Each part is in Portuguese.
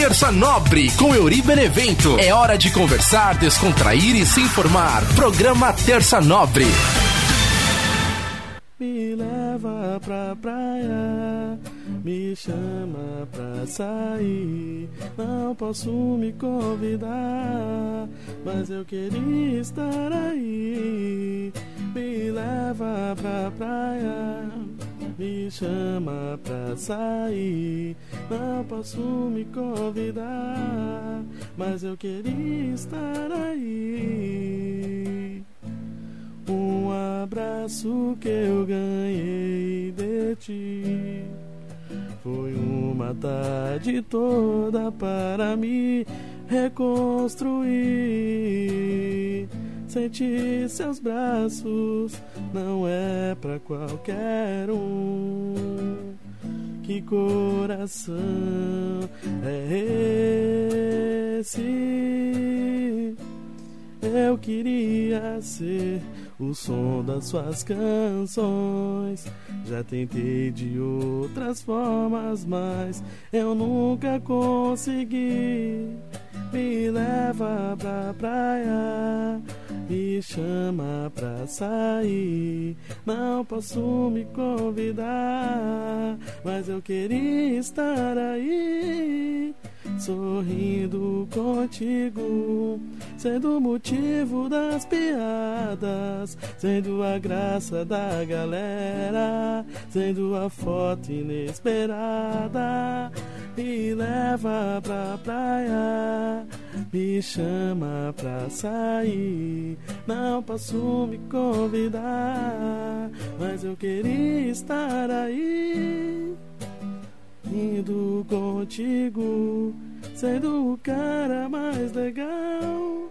Terça Nobre com Euri Benevento. É hora de conversar, descontrair e se informar. Programa Terça Nobre. Me leva pra praia, me chama pra sair. Não posso me convidar, mas eu queria estar aí. Me leva pra praia, me chama pra sair. Não posso me convidar, mas eu queria estar aí. Um abraço que eu ganhei de ti. Foi uma tarde toda para me reconstruir. Sentir seus braços não é pra qualquer um. Que coração é esse? Eu queria ser o som das suas canções. Já tentei de outras formas, mas eu nunca consegui. Me leva pra praia, me chama pra sair. Não posso me convidar, mas eu queria estar aí sorrindo contigo, sendo o motivo das piadas, sendo a graça da galera, sendo a foto inesperada. Me leva pra praia, me chama pra sair. Não posso me convidar, mas eu queria estar aí indo contigo, sendo o cara mais legal.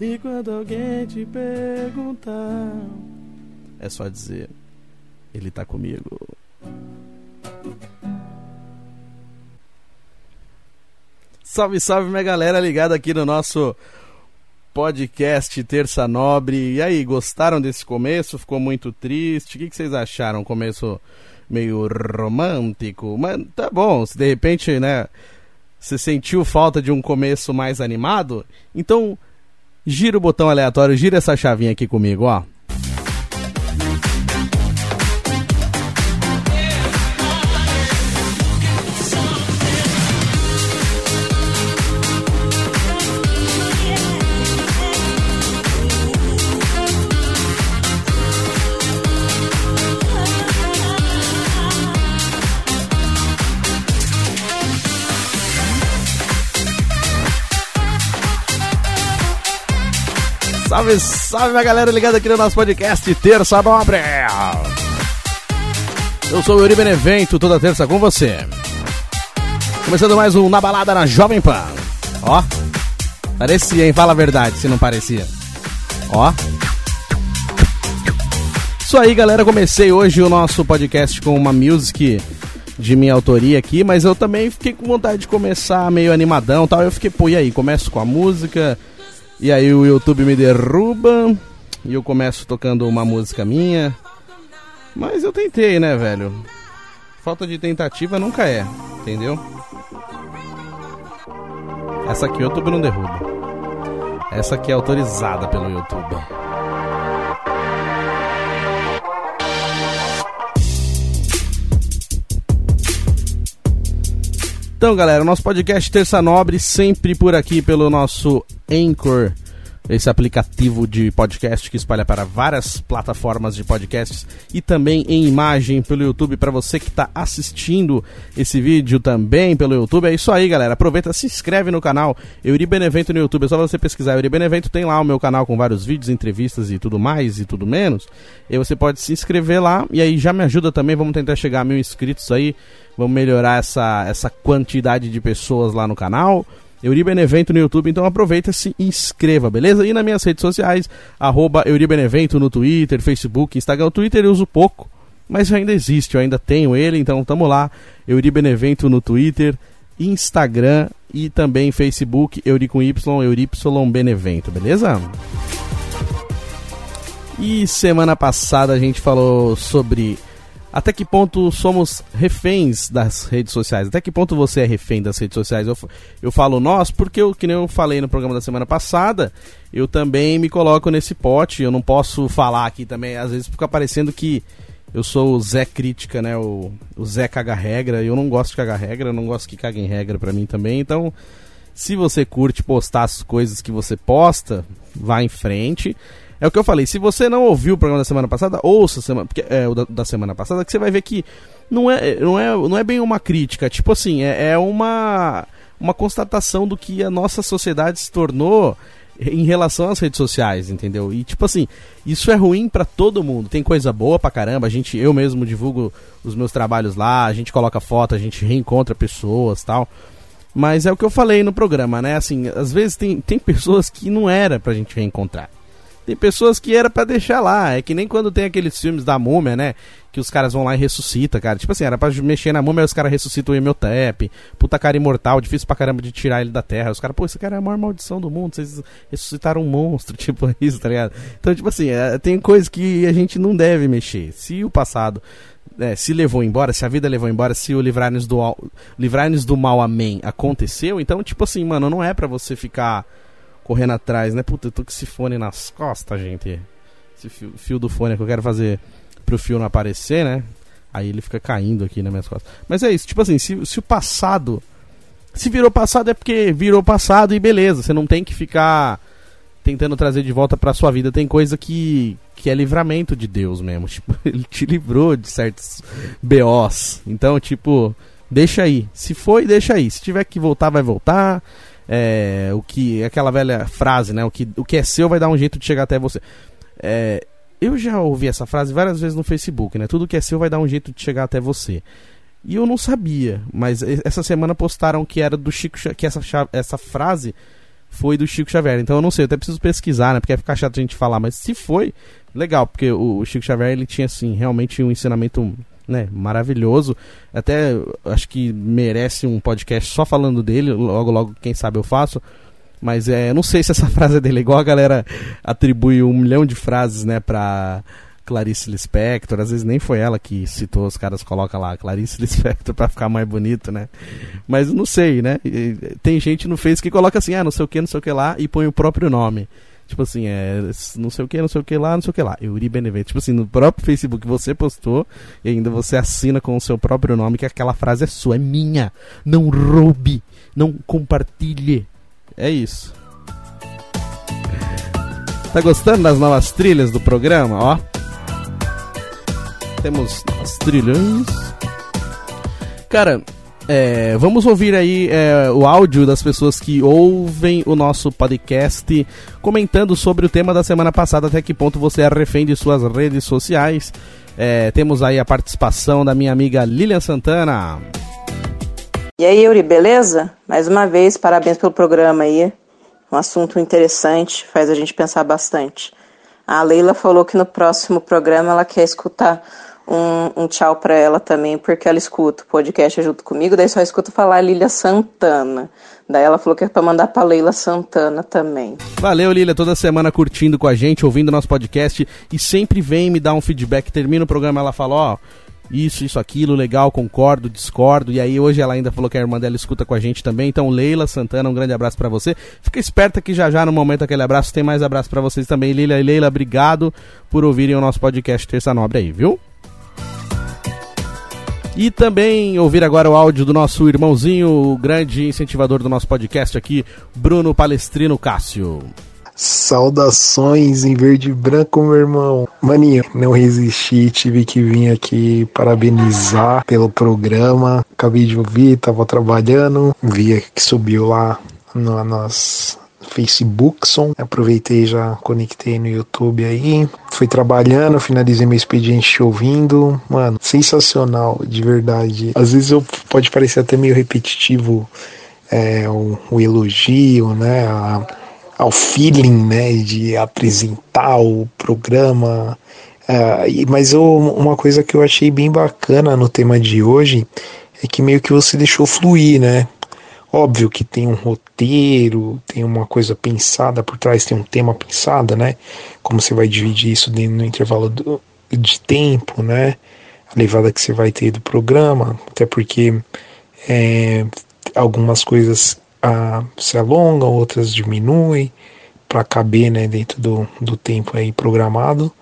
E quando alguém te perguntar, é só dizer: Ele tá comigo. Salve, salve, minha galera ligada aqui no nosso podcast Terça Nobre. E aí, gostaram desse começo? Ficou muito triste? O que, que vocês acharam? Começo meio romântico, mas tá bom, se de repente, né, você sentiu falta de um começo mais animado, então gira o botão aleatório, gira essa chavinha aqui comigo, ó. Salve, salve, minha galera ligada aqui no nosso podcast Terça Nobre. Eu sou o Yuri Benevento, toda terça com você. Começando mais um Na Balada na Jovem Pan. Ó, parecia, hein? Fala a verdade, se não parecia. Ó. Isso aí, galera. Comecei hoje o nosso podcast com uma music de minha autoria aqui, mas eu também fiquei com vontade de começar meio animadão tal. Eu fiquei, pô, e aí? Começo com a música e aí o YouTube me derruba e eu começo tocando uma música minha. Mas eu tentei, né, velho? Falta de tentativa nunca é, entendeu? Essa aqui o YouTube não derruba. Essa aqui é autorizada pelo YouTube. Então, galera, nosso podcast Terça Nobre sempre por aqui pelo nosso Anchor, esse aplicativo de podcast que espalha para várias plataformas de podcasts e também em imagem pelo YouTube para você que está assistindo esse vídeo também pelo YouTube. É isso aí, galera. Aproveita, se inscreve no canal Euri Benevento no YouTube. É só você pesquisar Euri Benevento, tem lá o meu canal com vários vídeos, entrevistas e tudo mais e tudo menos. E você pode se inscrever lá e aí já me ajuda também. Vamos tentar chegar a mil inscritos aí. Vamos melhorar essa, essa quantidade de pessoas lá no canal. Euri Benevento no YouTube, então aproveita e se inscreva, beleza? E nas minhas redes sociais, arroba Euri Benevento no Twitter, Facebook, Instagram. O Twitter eu uso pouco, mas ainda existe, eu ainda tenho ele, então tamo lá. Euri Benevento no Twitter, Instagram e também Facebook, Euri com Y Benevento, beleza? E semana passada a gente falou sobre até que ponto somos reféns das redes sociais? Até que ponto você é refém das redes sociais? Eu, eu falo nós porque, eu, que nem eu falei no programa da semana passada, eu também me coloco nesse pote. Eu não posso falar aqui também, às vezes fica parecendo que eu sou o Zé Crítica, né? O, o Zé caga regra. Eu não gosto de cagar regra, eu não gosto que caguem regra pra mim também. Então, se você curte postar as coisas que você posta, vá em frente. É o que eu falei. Se você não ouviu o programa da semana passada, ouça semana, porque, é, o da, da, semana passada, que você vai ver que não é, não é, não é bem uma crítica. Tipo assim, é, é uma, uma constatação do que a nossa sociedade se tornou em relação às redes sociais, entendeu? E tipo assim, isso é ruim para todo mundo. Tem coisa boa pra caramba. A gente, eu mesmo divulgo os meus trabalhos lá, a gente coloca foto, a gente reencontra pessoas, tal. Mas é o que eu falei no programa, né? Assim, às vezes tem, tem pessoas que não era pra gente reencontrar. Tem pessoas que era para deixar lá. É que nem quando tem aqueles filmes da múmia, né? Que os caras vão lá e ressuscitam, cara. Tipo assim, era pra mexer na múmia, os caras ressuscitam o Emotep. Puta cara imortal, difícil pra caramba de tirar ele da terra. Os caras, pô, esse cara é a maior maldição do mundo. Vocês ressuscitaram um monstro, tipo isso, tá ligado? Então, tipo assim, é, tem coisas que a gente não deve mexer. Se o passado é, se levou embora, se a vida levou embora, se o livrar-nos do, livrar do mal, amém, aconteceu, então, tipo assim, mano, não é para você ficar correndo atrás, né? Puta, eu tô com esse fone nas costas, gente. Esse fio, fio do fone que eu quero fazer pro fio não aparecer, né? Aí ele fica caindo aqui nas minhas costas. Mas é isso, tipo assim, se, se o passado. Se virou passado é porque virou passado e beleza. Você não tem que ficar tentando trazer de volta pra sua vida. Tem coisa que, que é livramento de Deus mesmo. Tipo, ele te livrou de certos BOs. Então, tipo, deixa aí. Se foi, deixa aí. Se tiver que voltar, vai voltar é, o que aquela velha frase, né? O que, o que é seu vai dar um jeito de chegar até você. É, eu já ouvi essa frase várias vezes no Facebook, né? Tudo que é seu vai dar um jeito de chegar até você. E eu não sabia, mas essa semana postaram que era do Chico que essa, essa frase foi do Chico Xavier. Então eu não sei, eu até preciso pesquisar, né? Porque vai ficar chato a gente falar, mas se foi, legal, porque o Chico Xavier ele tinha assim realmente um ensinamento né, maravilhoso. Até acho que merece um podcast só falando dele. Logo, logo, quem sabe eu faço. Mas é, não sei se essa frase é dele, igual a galera atribui um milhão de frases, né, pra Clarice Lispector. Às vezes nem foi ela que citou, os caras colocam lá Clarice Lispector pra ficar mais bonito, né? Mas não sei, né? Tem gente no Face que coloca assim, ah, não sei o que, não sei o que lá, e põe o próprio nome. Tipo assim, é não sei o que, não sei o que lá, não sei o que lá. Euri Benevento. Tipo assim, no próprio Facebook você postou e ainda você assina com o seu próprio nome que aquela frase é sua, é minha. Não roube, não compartilhe. É isso. Tá gostando das novas trilhas do programa, ó? Temos as trilhas. Cara, é, vamos ouvir aí é, o áudio das pessoas que ouvem o nosso podcast comentando sobre o tema da semana passada, até que ponto você é refém de suas redes sociais. É, temos aí a participação da minha amiga Lilian Santana. E aí, Yuri, beleza? Mais uma vez, parabéns pelo programa aí. Um assunto interessante, faz a gente pensar bastante. A Leila falou que no próximo programa ela quer escutar um, um tchau para ela também, porque ela escuta o podcast junto comigo, daí só escuta falar Lilia Santana. Daí ela falou que é pra mandar pra Leila Santana também. Valeu, Lilia, toda semana curtindo com a gente, ouvindo nosso podcast e sempre vem me dar um feedback. Termina o programa, ela fala, ó. Isso, isso, aquilo, legal, concordo, discordo. E aí hoje ela ainda falou que a irmã dela escuta com a gente também. Então, Leila Santana, um grande abraço para você. Fica esperta que já já no momento aquele abraço tem mais abraço para vocês também. Lila e Leila, obrigado por ouvirem o nosso podcast Terça Nobre aí, viu? E também ouvir agora o áudio do nosso irmãozinho, o grande incentivador do nosso podcast aqui, Bruno Palestrino Cássio. Saudações em verde e branco, meu irmão. Maninho, não resisti, tive que vir aqui parabenizar pelo programa. Acabei de ouvir, tava trabalhando, vi que subiu lá no, nas Facebookson. Aproveitei já conectei no YouTube aí. Fui trabalhando, finalizei meu expediente ouvindo. Mano, sensacional, de verdade. Às vezes eu, pode parecer até meio repetitivo é, o, o elogio, né? A, ao feeling, né? De apresentar o programa. Uh, mas eu, uma coisa que eu achei bem bacana no tema de hoje é que meio que você deixou fluir, né? Óbvio que tem um roteiro, tem uma coisa pensada por trás, tem um tema pensado, né? Como você vai dividir isso no intervalo do, de tempo, né? a levada que você vai ter do programa, até porque é, algumas coisas ah, se alongam, outras diminuem para caber né, dentro do, do tempo aí programado,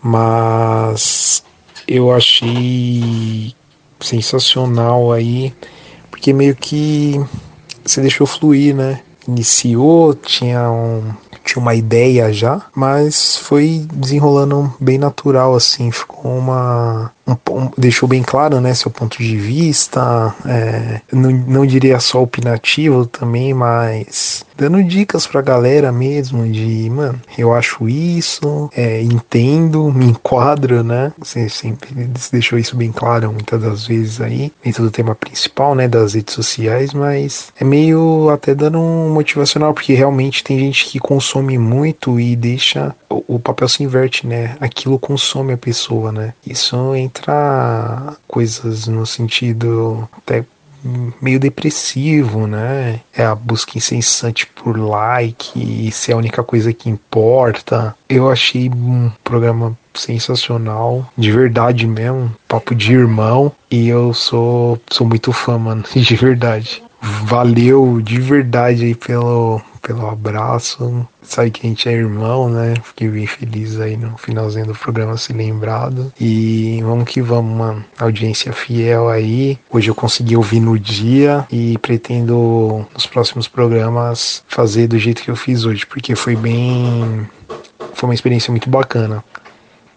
mas eu achei sensacional aí, porque meio que você deixou fluir, né? Iniciou, tinha um, tinha uma ideia já, mas foi desenrolando bem natural, assim, ficou uma. Um, deixou bem claro, né, seu ponto de vista, é, não, não diria só opinativo também, mas dando dicas pra galera mesmo de, mano, eu acho isso, é, entendo, me enquadro, né, você sempre deixou isso bem claro muitas das vezes aí, dentro do tema principal, né, das redes sociais, mas é meio até dando um motivacional, porque realmente tem gente que consome muito e deixa, o, o papel se inverte, né, aquilo consome a pessoa, né, isso entra coisas no sentido até meio depressivo, né? É a busca incessante por like e ser a única coisa que importa. Eu achei um programa sensacional, de verdade mesmo, papo de irmão, e eu sou sou muito fã, mano, de verdade. Valeu de verdade aí pelo pelo abraço. Sabe que a gente é irmão, né? Fiquei bem feliz aí no finalzinho do programa se lembrado. E vamos que vamos, mano. Audiência fiel aí. Hoje eu consegui ouvir no dia e pretendo nos próximos programas fazer do jeito que eu fiz hoje, porque foi bem. Foi uma experiência muito bacana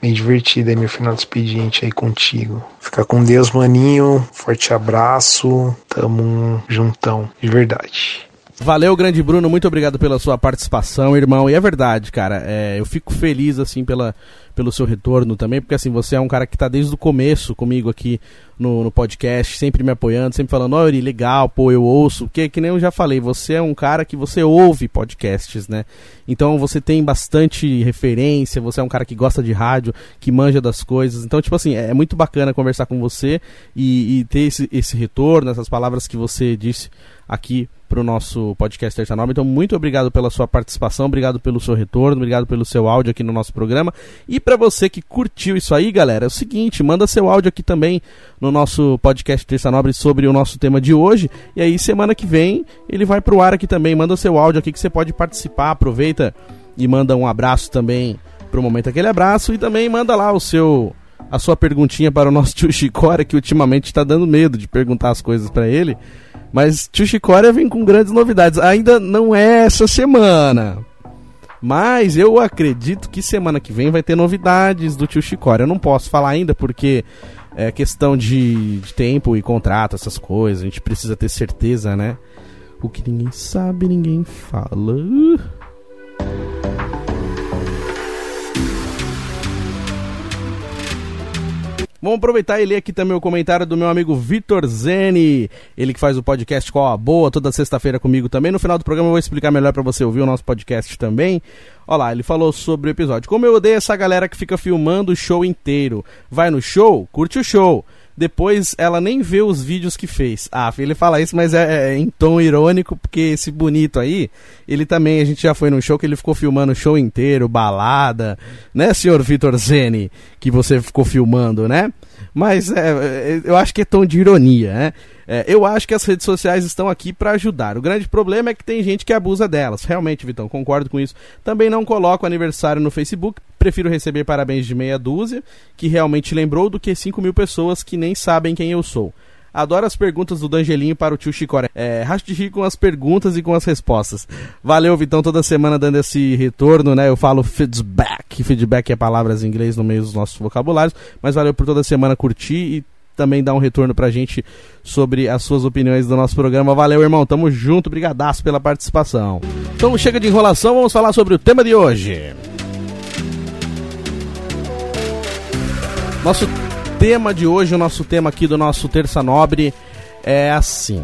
bem divertida aí meu final de expediente aí contigo. Fica com Deus, maninho. Forte abraço. Tamo juntão, de verdade. Valeu, grande Bruno, muito obrigado pela sua participação, irmão. E é verdade, cara, é, eu fico feliz, assim, pela, pelo seu retorno também, porque, assim, você é um cara que tá desde o começo comigo aqui no, no podcast, sempre me apoiando, sempre falando, ó, oh, legal, pô, eu ouço. Que, que nem eu já falei, você é um cara que você ouve podcasts, né? Então você tem bastante referência, você é um cara que gosta de rádio, que manja das coisas. Então, tipo assim, é muito bacana conversar com você e, e ter esse, esse retorno, essas palavras que você disse aqui para o nosso podcast Terça Nova. Então, muito obrigado pela sua participação, obrigado pelo seu retorno, obrigado pelo seu áudio aqui no nosso programa. E para você que curtiu isso aí, galera, é o seguinte, manda seu áudio aqui também no nosso podcast Terça Nobre sobre o nosso tema de hoje. E aí, semana que vem, ele vai pro ar aqui também. Manda seu áudio aqui que você pode participar. Aproveita e manda um abraço também pro momento aquele abraço. E também manda lá o seu a sua perguntinha para o nosso tio Chicória, que ultimamente está dando medo de perguntar as coisas para ele. Mas tio Chicória vem com grandes novidades. Ainda não é essa semana. Mas eu acredito que semana que vem vai ter novidades do tio Chicória. Eu não posso falar ainda porque é questão de, de tempo e contrato, essas coisas. A gente precisa ter certeza, né? O que ninguém sabe, ninguém fala. Vamos aproveitar e ler aqui também o comentário do meu amigo Vitor Zene, ele que faz o podcast Qual a Boa toda sexta-feira comigo também. No final do programa eu vou explicar melhor para você ouvir o nosso podcast também. Olha lá, ele falou sobre o episódio. Como eu odeio essa galera que fica filmando o show inteiro. Vai no show, curte o show depois ela nem vê os vídeos que fez. Ah, ele fala isso, mas é, é, em tom irônico, porque esse bonito aí, ele também, a gente já foi num show que ele ficou filmando o show inteiro, balada, né, senhor Vitor Zene, que você ficou filmando, né? Mas é, é eu acho que é tom de ironia, né? É, eu acho que as redes sociais estão aqui para ajudar. O grande problema é que tem gente que abusa delas. Realmente, Vitão, concordo com isso. Também não coloco aniversário no Facebook. Prefiro receber parabéns de meia dúzia, que realmente lembrou, do que 5 mil pessoas que nem sabem quem eu sou. Adoro as perguntas do Dangelinho para o tio Chicória. É, rir com as perguntas e com as respostas. Valeu, Vitão, toda semana dando esse retorno, né? Eu falo feedback. Feedback é palavras em inglês no meio dos nossos vocabulários. Mas valeu por toda semana curtir e também dar um retorno pra gente sobre as suas opiniões do nosso programa. Valeu, irmão. Tamo junto. Brigadaço pela participação. Então chega de enrolação, vamos falar sobre o tema de hoje. Nosso tema de hoje, o nosso tema aqui do nosso Terça Nobre é assim.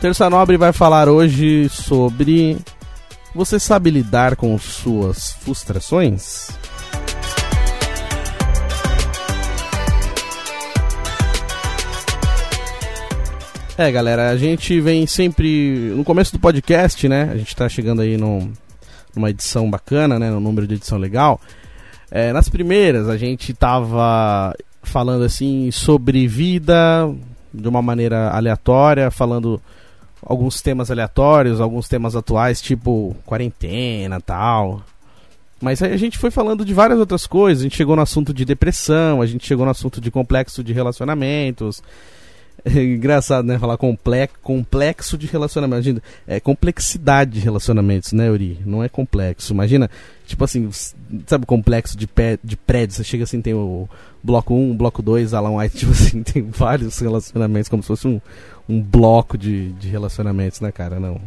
Terça Nobre vai falar hoje sobre. Você sabe lidar com suas frustrações? É, galera, a gente vem sempre. No começo do podcast, né? A gente tá chegando aí no, numa edição bacana, né? No número de edição legal. É, nas primeiras a gente tava falando assim sobre vida de uma maneira aleatória, falando alguns temas aleatórios, alguns temas atuais, tipo quarentena tal. Mas aí a gente foi falando de várias outras coisas. A gente chegou no assunto de depressão, a gente chegou no assunto de complexo de relacionamentos. É engraçado, né? Falar complexo, de relacionamento. Imagina, é complexidade de relacionamentos, né, Uri? Não é complexo. Imagina, tipo assim, sabe complexo de, pé, de prédio? Você chega assim, tem o bloco 1, bloco 2, Alan White, tipo assim, tem vários relacionamentos, como se fosse um, um bloco de, de relacionamentos, né, cara? Não,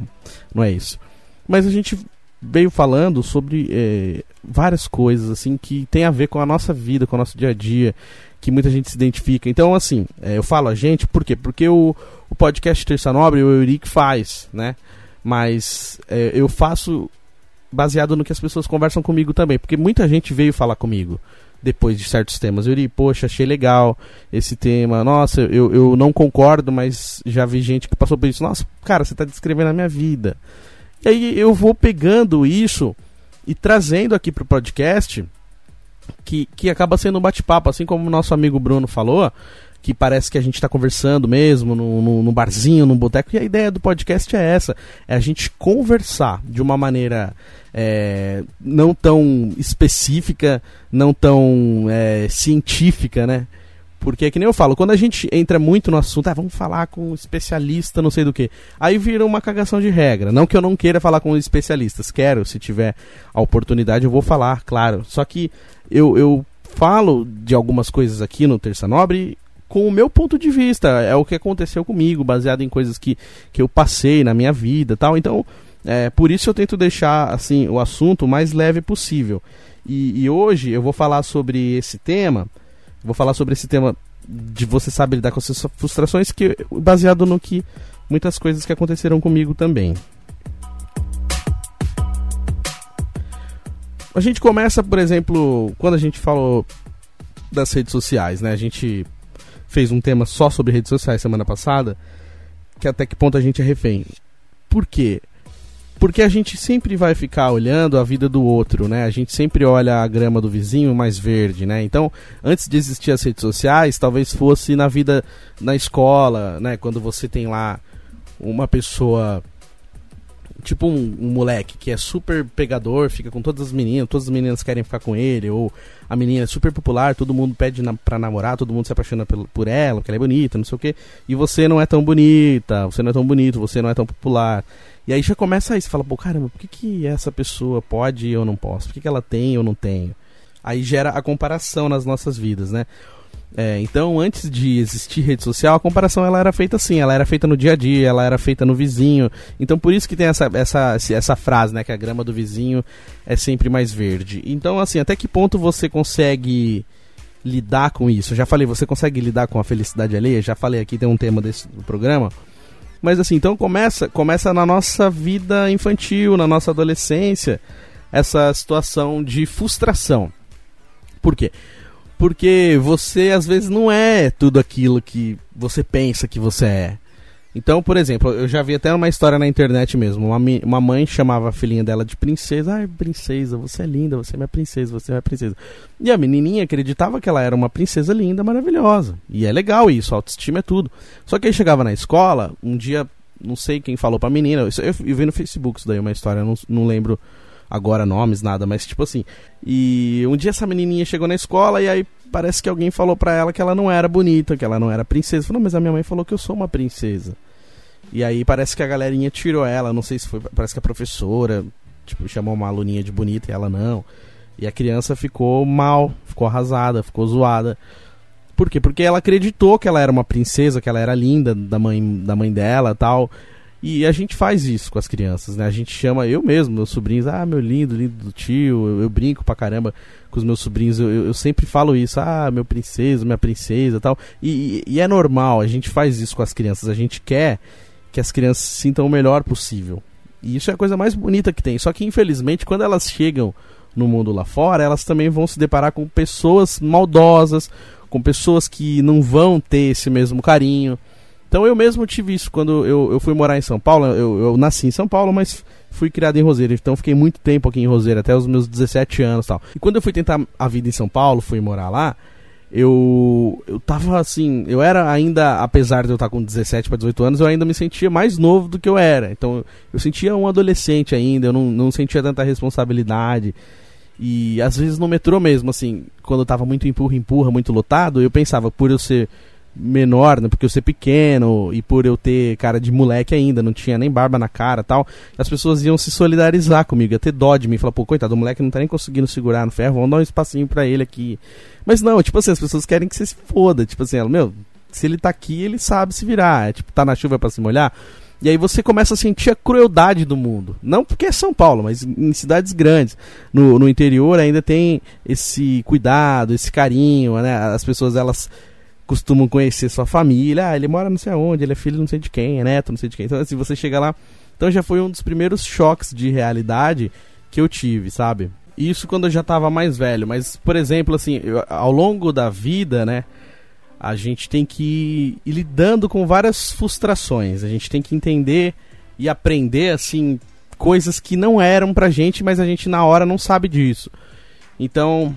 não é isso. Mas a gente veio falando sobre é, várias coisas, assim, que tem a ver com a nossa vida, com o nosso dia a dia, que muita gente se identifica. Então, assim, é, eu falo a gente, por quê? Porque o, o podcast Terça Nobre, o Euric faz, né? Mas é, eu faço baseado no que as pessoas conversam comigo também, porque muita gente veio falar comigo depois de certos temas. Eu diria, poxa, achei legal esse tema. Nossa, eu, eu não concordo, mas já vi gente que passou por isso. Nossa, cara, você está descrevendo a minha vida. E aí eu vou pegando isso e trazendo aqui para o podcast que, que acaba sendo um bate-papo, assim como o nosso amigo Bruno falou, que parece que a gente está conversando mesmo no, no, no barzinho, no boteco, e a ideia do podcast é essa: é a gente conversar de uma maneira é, não tão específica, não tão é, científica, né? Porque, que nem eu falo, quando a gente entra muito no assunto, ah, vamos falar com um especialista, não sei do que, aí vira uma cagação de regra. Não que eu não queira falar com especialistas, quero, se tiver a oportunidade, eu vou falar, claro. Só que eu, eu falo de algumas coisas aqui no Terça Nobre com o meu ponto de vista. É o que aconteceu comigo, baseado em coisas que, que eu passei na minha vida tal. Então, é, por isso eu tento deixar assim o assunto o mais leve possível. E, e hoje eu vou falar sobre esse tema. Vou falar sobre esse tema de você saber lidar com as suas frustrações, que baseado no que muitas coisas que aconteceram comigo também. A gente começa, por exemplo, quando a gente falou das redes sociais, né? A gente fez um tema só sobre redes sociais semana passada, que até que ponto a gente é refém. Por quê? Porque a gente sempre vai ficar olhando a vida do outro, né? A gente sempre olha a grama do vizinho mais verde, né? Então, antes de existir as redes sociais, talvez fosse na vida na escola, né? Quando você tem lá uma pessoa tipo um, um, moleque que é super pegador, fica com todas as meninas, todas as meninas querem ficar com ele, ou a menina é super popular, todo mundo pede na, pra namorar, todo mundo se apaixona por, por ela, porque ela é bonita, não sei o que, e você não é tão bonita, você não é tão bonito, você não é tão popular. E aí já começa aí, você fala, pô, caramba, por que, que essa pessoa pode e eu não posso? Por que, que ela tem e eu não tenho? Aí gera a comparação nas nossas vidas, né? É, então, antes de existir rede social, a comparação ela era feita assim, ela era feita no dia a dia, ela era feita no vizinho. Então, por isso que tem essa, essa, essa frase, né, que a grama do vizinho é sempre mais verde. Então, assim, até que ponto você consegue lidar com isso? Eu já falei, você consegue lidar com a felicidade alheia? Já falei aqui, tem um tema desse do programa. Mas assim, então começa, começa na nossa vida infantil, na nossa adolescência, essa situação de frustração. Por quê? Porque você às vezes não é tudo aquilo que você pensa que você é. Então, por exemplo, eu já vi até uma história na internet mesmo. Uma, uma mãe chamava a filhinha dela de princesa. Ai, princesa, você é linda, você é minha princesa, você é minha princesa. E a menininha acreditava que ela era uma princesa linda, maravilhosa. E é legal isso, autoestima é tudo. Só que aí chegava na escola, um dia, não sei quem falou pra menina, eu, eu, vi no Facebook isso daí, uma história, não, não lembro agora nomes, nada, mas tipo assim. E um dia essa menininha chegou na escola e aí parece que alguém falou pra ela que ela não era bonita, que ela não era princesa. Falou, mas a minha mãe falou que eu sou uma princesa. E aí parece que a galerinha tirou ela, não sei se foi, parece que a professora, tipo, chamou uma aluninha de bonita e ela não. E a criança ficou mal, ficou arrasada, ficou zoada. Por quê? Porque ela acreditou que ela era uma princesa, que ela era linda da mãe, da mãe dela tal. E a gente faz isso com as crianças, né? A gente chama, eu mesmo, meus sobrinhos, ah, meu lindo, lindo do tio, eu, eu brinco pra caramba com os meus sobrinhos, eu, eu, sempre falo isso, ah, meu princesa, minha princesa tal. E, e, e é normal, a gente faz isso com as crianças, a gente quer que as crianças se sintam o melhor possível. E isso é a coisa mais bonita que tem. Só que, infelizmente, quando elas chegam no mundo lá fora, elas também vão se deparar com pessoas maldosas, com pessoas que não vão ter esse mesmo carinho Então eu mesmo tive isso quando eu, eu fui morar em São Paulo. Eu, eu nasci em São Paulo, mas fui criado em Roseira. Então fiquei muito tempo aqui em Roseira, até os meus 17 anos tal. E quando eu fui tentar a vida em São Paulo, fui morar lá, eu eu tava assim, eu era ainda, apesar de eu estar com 17 para 18 anos, eu ainda me sentia mais novo do que eu era. Então eu sentia um adolescente ainda, eu não, não sentia tanta responsabilidade. E às vezes no metrô mesmo, assim, quando tava muito empurra, empurra, muito lotado, eu pensava, por eu ser menor, né, porque eu ser pequeno e por eu ter cara de moleque ainda, não tinha nem barba na cara tal, as pessoas iam se solidarizar comigo, ia ter dó de mim, falar, pô, coitado, o moleque não tá nem conseguindo segurar no ferro, vamos dar um espacinho para ele aqui. Mas não, tipo assim, as pessoas querem que você se foda, tipo assim, ela, meu, se ele tá aqui, ele sabe se virar, é, tipo, tá na chuva para se molhar. E aí você começa a sentir a crueldade do mundo. Não porque é São Paulo, mas em cidades grandes. No, no interior ainda tem esse cuidado, esse carinho, né? As pessoas, elas costumam conhecer sua família. Ah, ele mora não sei aonde, ele é filho não sei de quem, é neto não sei de quem. Então, assim, você chega lá. Então já foi um dos primeiros choques de realidade que eu tive, sabe? Isso quando eu já estava mais velho. Mas, por exemplo, assim, eu, ao longo da vida, né? a gente tem que ir lidando com várias frustrações. A gente tem que entender e aprender, assim, coisas que não eram pra gente, mas a gente na hora não sabe disso. Então,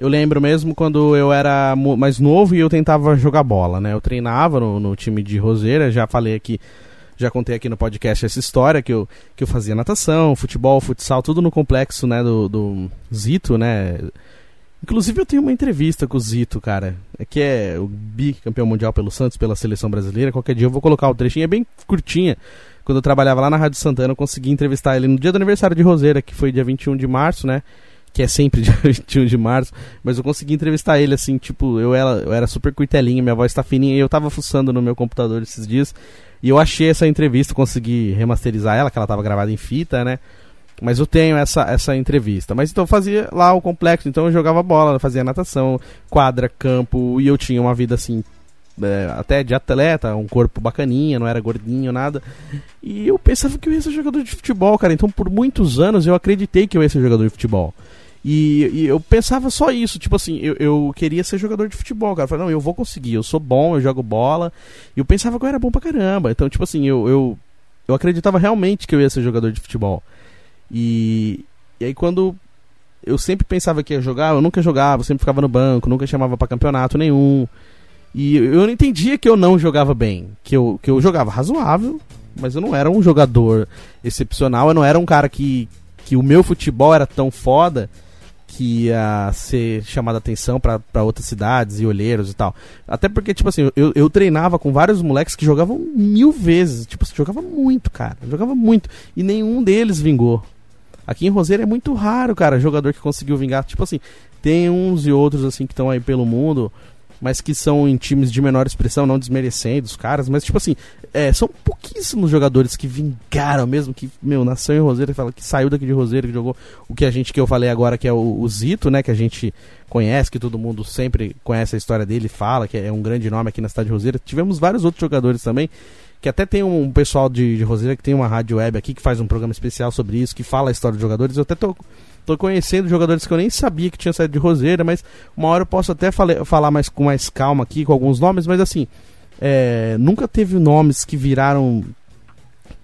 eu lembro mesmo quando eu era mais novo e eu tentava jogar bola, né? Eu treinava no, no time de Roseira, já falei aqui, já contei aqui no podcast essa história que eu, que eu fazia natação, futebol, futsal, tudo no complexo, né, do, do Zito, né? Inclusive eu tenho uma entrevista com o Zito, cara, é que é o bicampeão mundial pelo Santos, pela seleção brasileira. Qualquer dia eu vou colocar o trechinho, é bem curtinha. Quando eu trabalhava lá na Rádio Santana, eu consegui entrevistar ele no dia do aniversário de Roseira, que foi dia 21 de março, né? Que é sempre dia 21 de março. Mas eu consegui entrevistar ele, assim, tipo, eu era, eu era super cuitelinho, minha voz tá fininha, e eu tava fuçando no meu computador esses dias. E eu achei essa entrevista, consegui remasterizar ela, que ela tava gravada em fita, né? Mas eu tenho essa, essa entrevista. Mas então eu fazia lá o complexo, então eu jogava bola, fazia natação, quadra, campo, e eu tinha uma vida assim, é, até de atleta, um corpo bacaninha, não era gordinho, nada. E eu pensava que eu ia ser jogador de futebol, cara. Então por muitos anos eu acreditei que eu ia ser jogador de futebol. E, e, eu pensava só isso, tipo assim, eu, eu queria ser jogador de futebol, cara. Eu falei, não, eu vou conseguir, eu sou bom, eu jogo bola. E eu pensava que eu era bom pra caramba. Então, tipo assim, eu, eu, eu acreditava realmente que eu ia ser jogador de futebol. E, e aí quando eu sempre pensava que ia jogar, eu nunca jogava, sempre ficava no banco, nunca chamava para campeonato nenhum. E eu não entendia que eu não jogava bem, que eu, que eu jogava razoável, mas eu não era um jogador excepcional, eu não era um cara que, que o meu futebol era tão foda que ia ser chamada atenção para outras cidades e olheiros e tal. Até porque, tipo assim, eu, eu treinava com vários moleques que jogavam mil vezes. Tipo assim, jogava muito, cara. Jogava muito. E nenhum deles vingou. Aqui em Roseira é muito raro, cara, jogador que conseguiu vingar. Tipo assim, tem uns e outros assim que estão aí pelo mundo, mas que são em times de menor expressão, não desmerecendo os caras, mas tipo assim, é, são pouquíssimos jogadores que vingaram mesmo, que, meu, nasceu em Roseira, fala que saiu daqui de Roseira, que jogou o que a gente que eu falei agora, que é o, o Zito, né, que a gente conhece, que todo mundo sempre conhece a história dele, fala que é um grande nome aqui na cidade de Roseira. Tivemos vários outros jogadores também que até tem um pessoal de, de Roseira que tem uma rádio web aqui que faz um programa especial sobre isso, que fala a história dos jogadores. Eu até tô, tô conhecendo jogadores que eu nem sabia que tinham saído de Roseira, mas uma hora eu posso até fale, falar mais com mais calma aqui, com alguns nomes, mas assim, é, nunca teve nomes que viraram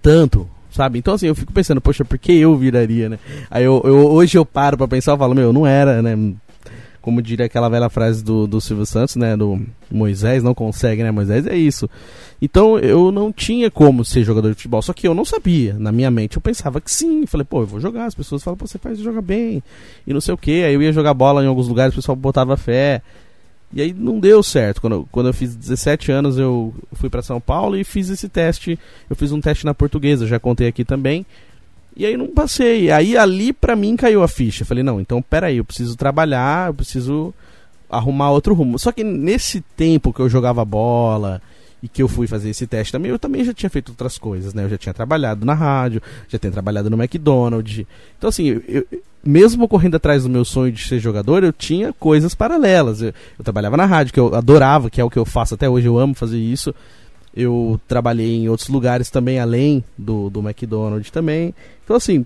tanto, sabe? Então assim, eu fico pensando, poxa, por que eu viraria, né? Aí eu, eu hoje eu paro para pensar e falo, meu, não era, né? como diria aquela velha frase do, do Silvio Santos, né? Do Moisés não consegue, né? Moisés é isso. Então eu não tinha como ser jogador de futebol, só que eu não sabia. Na minha mente eu pensava que sim. Falei, pô, eu vou jogar. As pessoas falam, pô, você faz joga bem. E não sei o que. Aí eu ia jogar bola em alguns lugares, o pessoal botava fé. E aí não deu certo. Quando, quando eu fiz 17 anos, eu fui para São Paulo e fiz esse teste. Eu fiz um teste na portuguesa, já contei aqui também. E aí não passei. Aí ali pra mim caiu a ficha. Falei, não, então peraí, eu preciso trabalhar, eu preciso arrumar outro rumo. Só que nesse tempo que eu jogava bola e que eu fui fazer esse teste também, eu também já tinha feito outras coisas, né? Eu já tinha trabalhado na rádio, já tinha trabalhado no McDonald's. Então, assim, eu, mesmo correndo atrás do meu sonho de ser jogador, eu tinha coisas paralelas. Eu, eu trabalhava na rádio, que eu adorava, que é o que eu faço até hoje, eu amo fazer isso. Eu trabalhei em outros lugares também, além do, do McDonald's também. Então, assim,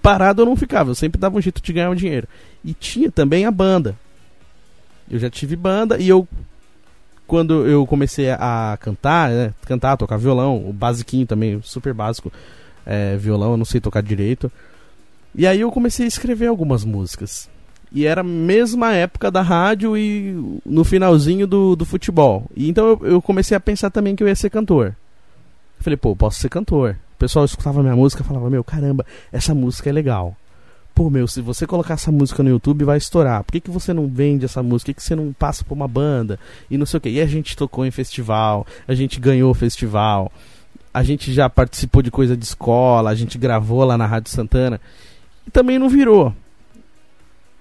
parado eu não ficava, eu sempre dava um jeito de ganhar um dinheiro. E tinha também a banda. Eu já tive banda e eu quando eu comecei a cantar, né, cantar, tocar violão, o basiquinho também, super básico, é, violão, eu não sei tocar direito. E aí eu comecei a escrever algumas músicas. E era a mesma época da rádio e no finalzinho do, do futebol. E então eu, eu comecei a pensar também que eu ia ser cantor. Falei, pô, posso ser cantor. O pessoal escutava minha música e falava, meu, caramba, essa música é legal. Pô, meu, se você colocar essa música no YouTube vai estourar. Por que, que você não vende essa música? Por que, que você não passa por uma banda? E não sei o que. E a gente tocou em festival, a gente ganhou festival, a gente já participou de coisa de escola, a gente gravou lá na Rádio Santana. E também não virou.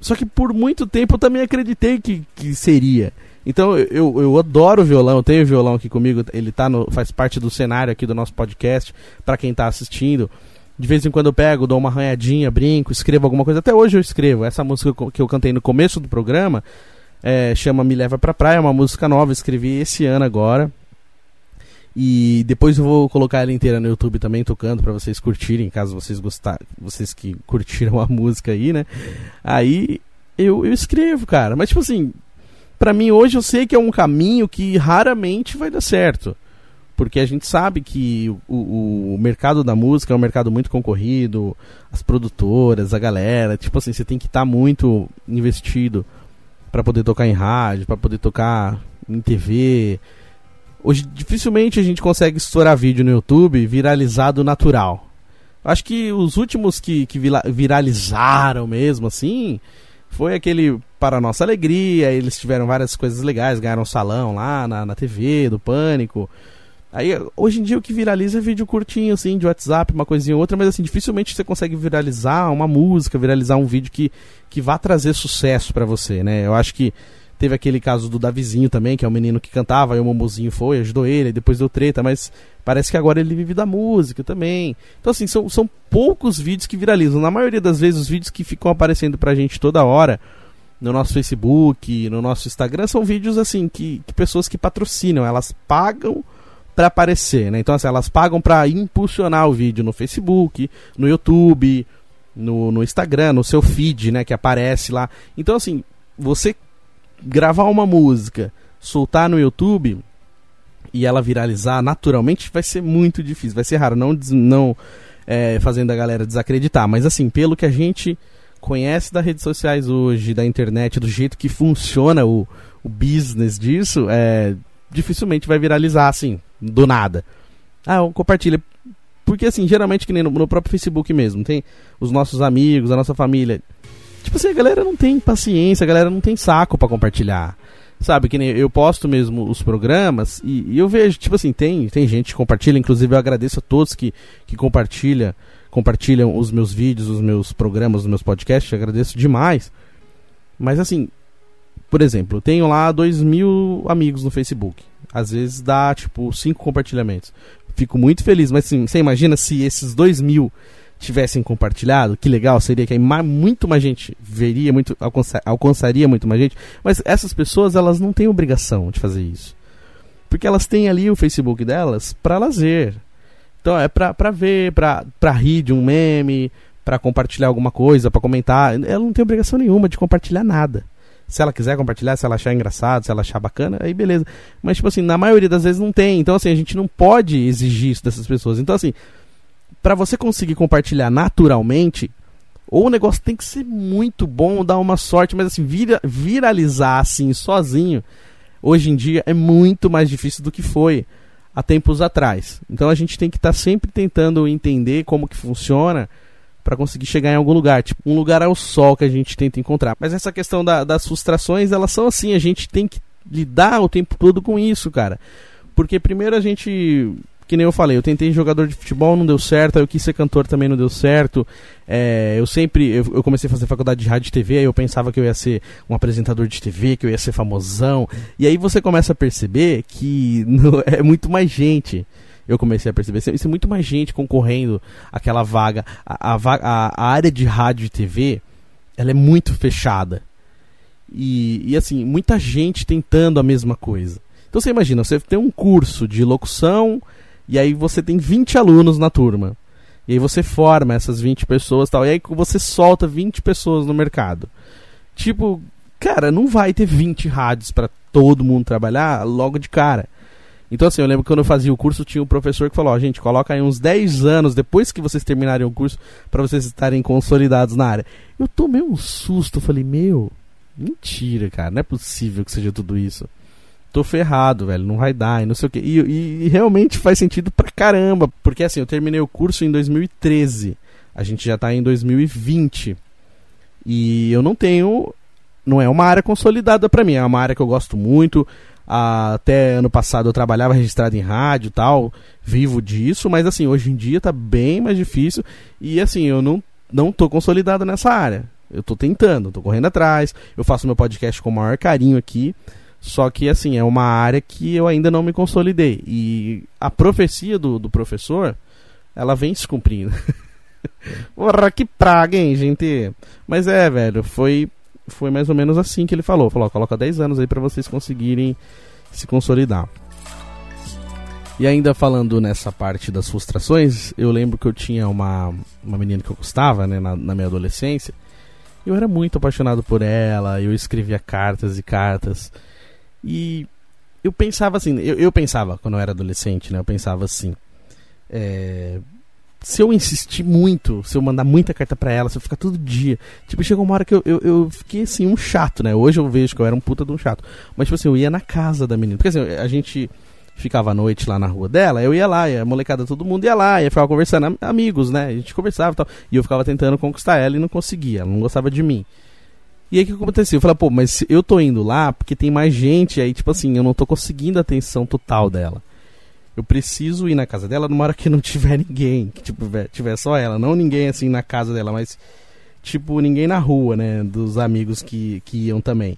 Só que por muito tempo eu também acreditei que, que seria. Então eu, eu adoro violão, eu tenho violão aqui comigo, ele tá no, faz parte do cenário aqui do nosso podcast, para quem tá assistindo. De vez em quando eu pego, dou uma arranhadinha, brinco, escrevo alguma coisa. Até hoje eu escrevo. Essa música que eu cantei no começo do programa é, chama Me Leva Pra Praia, é uma música nova, escrevi esse ano agora. E depois eu vou colocar ela inteira no YouTube também, tocando para vocês curtirem, caso vocês gostarem, vocês que curtiram a música aí, né? Aí eu, eu escrevo, cara. Mas tipo assim, para mim hoje eu sei que é um caminho que raramente vai dar certo. Porque a gente sabe que o, o mercado da música é um mercado muito concorrido, as produtoras, a galera, tipo assim, você tem que estar tá muito investido para poder tocar em rádio, para poder tocar em TV, Hoje dificilmente a gente consegue estourar vídeo no YouTube viralizado natural. Acho que os últimos que, que viralizaram mesmo, assim, foi aquele Para Nossa Alegria. Eles tiveram várias coisas legais, ganharam um salão lá na, na TV, do Pânico. Aí, hoje em dia o que viraliza é vídeo curtinho, assim, de WhatsApp, uma coisinha ou outra, mas assim, dificilmente você consegue viralizar uma música, viralizar um vídeo que, que vá trazer sucesso para você, né? Eu acho que Teve aquele caso do Davizinho também, que é o um menino que cantava, aí o Momozinho foi, ajudou ele, depois deu treta, mas parece que agora ele vive da música também. Então, assim, são, são poucos vídeos que viralizam. Na maioria das vezes, os vídeos que ficam aparecendo pra gente toda hora, no nosso Facebook, no nosso Instagram, são vídeos, assim, que, que pessoas que patrocinam, elas pagam para aparecer, né? Então, assim, elas pagam para impulsionar o vídeo no Facebook, no YouTube, no, no Instagram, no seu feed, né? Que aparece lá. Então, assim, você gravar uma música, soltar no YouTube e ela viralizar naturalmente vai ser muito difícil, vai ser raro, não, não é, fazendo a galera desacreditar, mas assim, pelo que a gente conhece das redes sociais hoje, da internet, do jeito que funciona o, o business disso, é, dificilmente vai viralizar assim, do nada. Ah, compartilha. Porque assim, geralmente que nem no, no próprio Facebook mesmo, tem os nossos amigos, a nossa família Tipo assim, a galera não tem paciência, a galera não tem saco para compartilhar. Sabe, que nem eu posto mesmo os programas e, e, eu vejo, tipo assim, tem, tem gente que compartilha, inclusive eu agradeço a todos que, que compartilha, compartilham os meus vídeos, os meus programas, os meus podcasts, agradeço demais. Mas assim, por exemplo, eu tenho lá dois mil amigos no Facebook. Às vezes dá, tipo, cinco compartilhamentos. Fico muito feliz, mas assim, você imagina se esses dois mil tivessem compartilhado, que legal seria que aí muito mais gente veria, muito alcançaria muito mais gente. Mas essas pessoas elas não têm obrigação de fazer isso, porque elas têm ali o Facebook delas para lazer. Então é pra, pra ver, pra, pra rir de um meme, para compartilhar alguma coisa, para comentar. Ela não tem obrigação nenhuma de compartilhar nada. Se ela quiser compartilhar, se ela achar engraçado, se ela achar bacana, aí beleza. Mas, tipo assim, na maioria das vezes não tem. Então, assim, a gente não pode exigir isso dessas pessoas. Então, assim, para você conseguir compartilhar naturalmente, ou o negócio tem que ser muito bom, dar uma sorte, mas assim, vira, viralizar assim sozinho, hoje em dia é muito mais difícil do que foi há tempos atrás. Então a gente tem que estar tá sempre tentando entender como que funciona para conseguir chegar em algum lugar. Tipo, um lugar ao sol que a gente tenta encontrar. Mas essa questão da, das frustrações, elas são assim, a gente tem que lidar o tempo todo com isso, cara. Porque primeiro a gente que nem eu falei, eu tentei jogador de futebol, não deu certo, aí eu quis ser cantor também não deu certo. É, eu sempre, eu, eu, comecei a fazer faculdade de rádio e TV, aí eu pensava que eu ia ser um apresentador de TV, que eu ia ser famosão. E aí você começa a perceber que é muito mais gente. Eu comecei a perceber, isso é muito mais gente concorrendo aquela vaga. A, a, a, a área de rádio e TV, ela é muito fechada. E, e assim, muita gente tentando a mesma coisa. Então você imagina, você tem um curso de locução, e aí você tem 20 alunos na turma. E aí você forma essas 20 pessoas tal. E aí você solta 20 pessoas no mercado. Tipo, cara, não vai ter 20 rádios para todo mundo trabalhar logo de cara. Então, assim, eu lembro que quando eu fazia o curso, tinha um professor que falou: Ó, gente, coloca aí uns 10 anos depois que vocês terminarem o curso para vocês estarem consolidados na área. Eu tomei um susto, falei: Meu, mentira, cara, não é possível que seja tudo isso. Tô ferrado, velho, não vai dar, e não sei o quê. E, e, e realmente faz sentido pra caramba, porque assim, eu terminei o curso em 2013, a gente já tá em 2020, e eu não tenho. Não é uma área consolidada para mim, é uma área que eu gosto muito até ano passado eu trabalhava registrado em rádio tal, vivo disso, mas assim, hoje em dia tá bem mais difícil e assim, eu não, não tô consolidado nessa área. Eu tô tentando, tô correndo atrás, eu faço meu podcast com o maior carinho aqui, só que assim, é uma área que eu ainda não me consolidei. E a profecia do, do professor, ela vem se cumprindo. Porra, que praga, hein, gente? Mas é, velho, foi foi mais ou menos assim que ele falou. Falou, coloca 10 anos aí para vocês conseguirem se consolidar. E ainda falando nessa parte das frustrações, eu lembro que eu tinha uma, uma menina que eu gostava, né, na, na minha adolescência. Eu era muito apaixonado por ela, eu escrevia cartas e cartas. E eu pensava assim, eu, eu pensava quando eu era adolescente, né, eu pensava assim, é, se eu insistir muito, se eu mandar muita carta pra ela, se eu ficar todo dia. Tipo, chegou uma hora que eu, eu, eu, fiquei assim, um chato, né? Hoje eu vejo que eu era um puta de um chato. Mas, tipo assim, eu ia na casa da menina. Porque assim, a gente ficava à noite lá na rua dela, eu ia lá, e a molecada, todo mundo ia lá, ia ficar conversando, amigos, né? A gente conversava e tal. E eu ficava tentando conquistar ela e não conseguia, ela não gostava de mim. E aí o que aconteceu? Eu falei, pô, mas eu tô indo lá porque tem mais gente, aí, tipo assim, eu não tô conseguindo a atenção total dela eu preciso ir na casa dela numa hora que não tiver ninguém, que tipo, tiver só ela, não ninguém assim na casa dela, mas tipo ninguém na rua, né, dos amigos que, que iam também.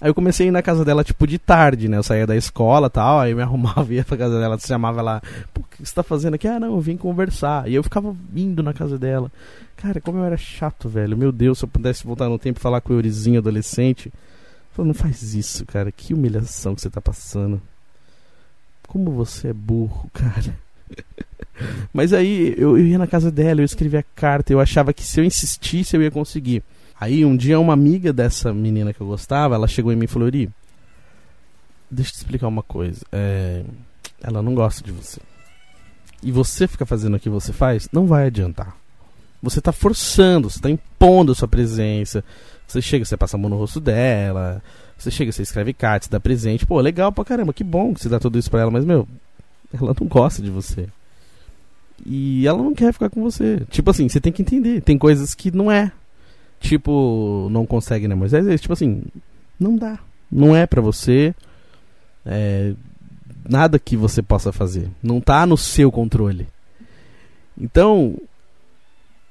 Aí eu comecei a ir na casa dela, tipo, de tarde, né? Eu saía da escola tal, aí eu me arrumava ia pra casa dela, chamava ela, pô, o que você tá fazendo aqui? Ah, não, eu vim conversar. E eu ficava indo na casa dela. Cara, como eu era chato, velho. Meu Deus, se eu pudesse voltar no tempo e falar com o Eurizinho adolescente. Falei, não faz isso, cara. Que humilhação que você tá passando. Como você é burro, cara. Mas aí eu, eu, ia na casa dela, eu escrevia carta, eu achava que se eu insistisse eu ia conseguir. Aí um dia uma amiga dessa menina que eu gostava, ela chegou em mim e falou: Uri, deixa eu te explicar uma coisa. É, ela não gosta de você. E você ficar fazendo o que você faz, não vai adiantar. Você está forçando, você está impondo a sua presença. Você chega, você passa a mão no rosto dela, você chega, você escreve cartas, dá presente. Pô, legal pra caramba, que bom que você dá tudo isso pra ela, mas, meu, ela não gosta de você. E ela não quer ficar com você. Tipo assim, você tem que entender. Tem coisas que não é. Tipo, não consegue, né, Moisés? É, tipo assim, não dá. Não é pra você. É, nada que você possa fazer. Não tá no seu controle. Então,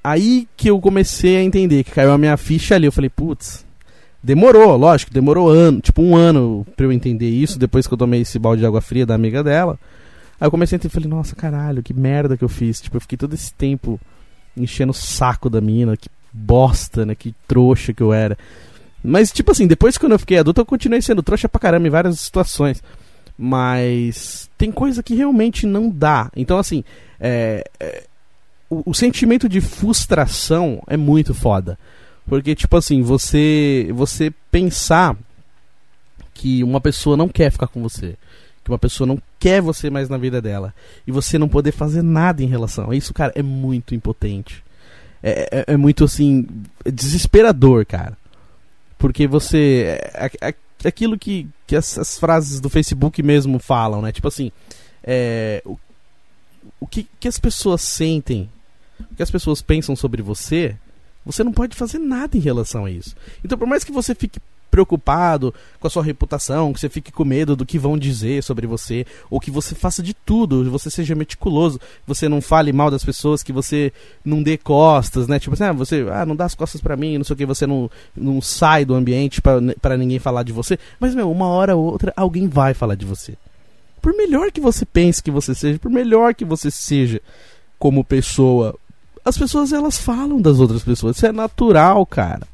aí que eu comecei a entender que caiu a minha ficha ali. Eu falei, putz, Demorou, lógico, demorou ano, tipo um ano pra eu entender isso, depois que eu tomei esse balde de água fria da amiga dela. Aí eu comecei a entender, falei, nossa, caralho, que merda que eu fiz. Tipo, eu fiquei todo esse tempo enchendo o saco da mina, que bosta, né, que trouxa que eu era. Mas, tipo assim, depois que eu fiquei adulto, eu continuei sendo trouxa pra caramba em várias situações. Mas tem coisa que realmente não dá. Então, assim, é, é, o, o sentimento de frustração é muito foda. Porque, tipo assim, você, você pensar que uma pessoa não quer ficar com você, que uma pessoa não quer você mais na vida dela, e você não poder fazer nada em relação a isso, cara, é muito impotente. É, é, é muito, assim, desesperador, cara. Porque você. É, é, é aquilo que, que essas frases do Facebook mesmo falam, né? Tipo assim, é, o, o que, que as pessoas sentem, o que as pessoas pensam sobre você você não pode fazer nada em relação a isso. Então, por mais que você fique preocupado com a sua reputação, que você fique com medo do que vão dizer sobre você, ou que você faça de tudo, você seja meticuloso, você não fale mal das pessoas, que você não dê costas, né? Tipo assim, ah, você ah, não dá as costas para mim, não sei o que, você não, não sai do ambiente para ninguém falar de você. Mas, meu, uma hora ou outra alguém vai falar de você. Por melhor que você pense que você seja, por melhor que você seja como pessoa, as pessoas elas falam das outras pessoas. Isso é natural, cara.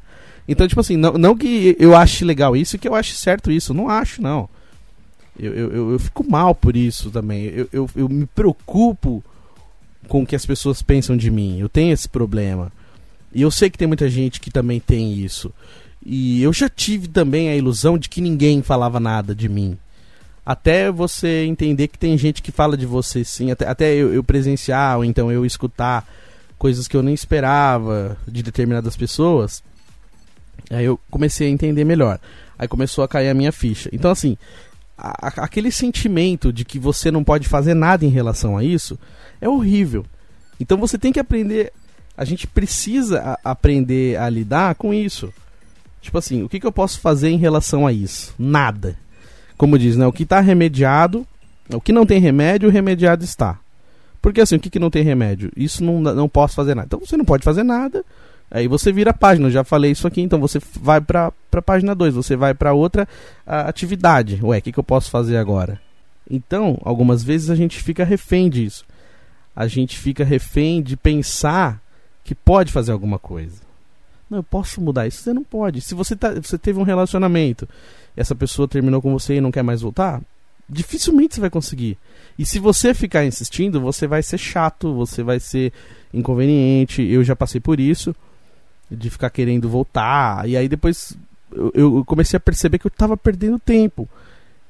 Então, tipo assim, não, não que eu ache legal isso que eu ache certo isso. Não acho, não. Eu, eu, eu, fico mal por isso também. Eu, eu, eu me preocupo com o que as pessoas pensam de mim. Eu tenho esse problema. E eu sei que tem muita gente que também tem isso. E eu já tive também a ilusão de que ninguém falava nada de mim. Até você entender que tem gente que fala de você sim, até, até eu, eu presenciar, ou então eu escutar coisas que eu nem esperava de determinadas pessoas. Aí eu comecei a entender melhor. Aí começou a cair a minha ficha. Então, assim, a, aquele sentimento de que você não pode fazer nada em relação a isso é horrível. Então você tem que aprender. A gente precisa a, aprender a lidar com isso. Tipo assim, o que, que eu posso fazer em relação a isso? Nada. Como diz, né? O que está remediado, o que não tem remédio, o remediado está. Porque assim, o que, que não tem remédio? Isso não, não posso fazer nada. Então você não pode fazer nada. Aí você vira a página, eu já falei isso aqui, então você vai para a página 2, você vai para outra a, atividade. Ué, o que, que eu posso fazer agora? Então, algumas vezes a gente fica refém disso. A gente fica refém de pensar que pode fazer alguma coisa. Não, eu posso mudar isso. Você não pode. Se você, tá, você teve um relacionamento, essa pessoa terminou com você e não quer mais voltar, dificilmente você vai conseguir. E se você ficar insistindo, você vai ser chato, você vai ser inconveniente. Eu já passei por isso de ficar querendo voltar. E aí depois eu, eu comecei a perceber que eu estava perdendo tempo.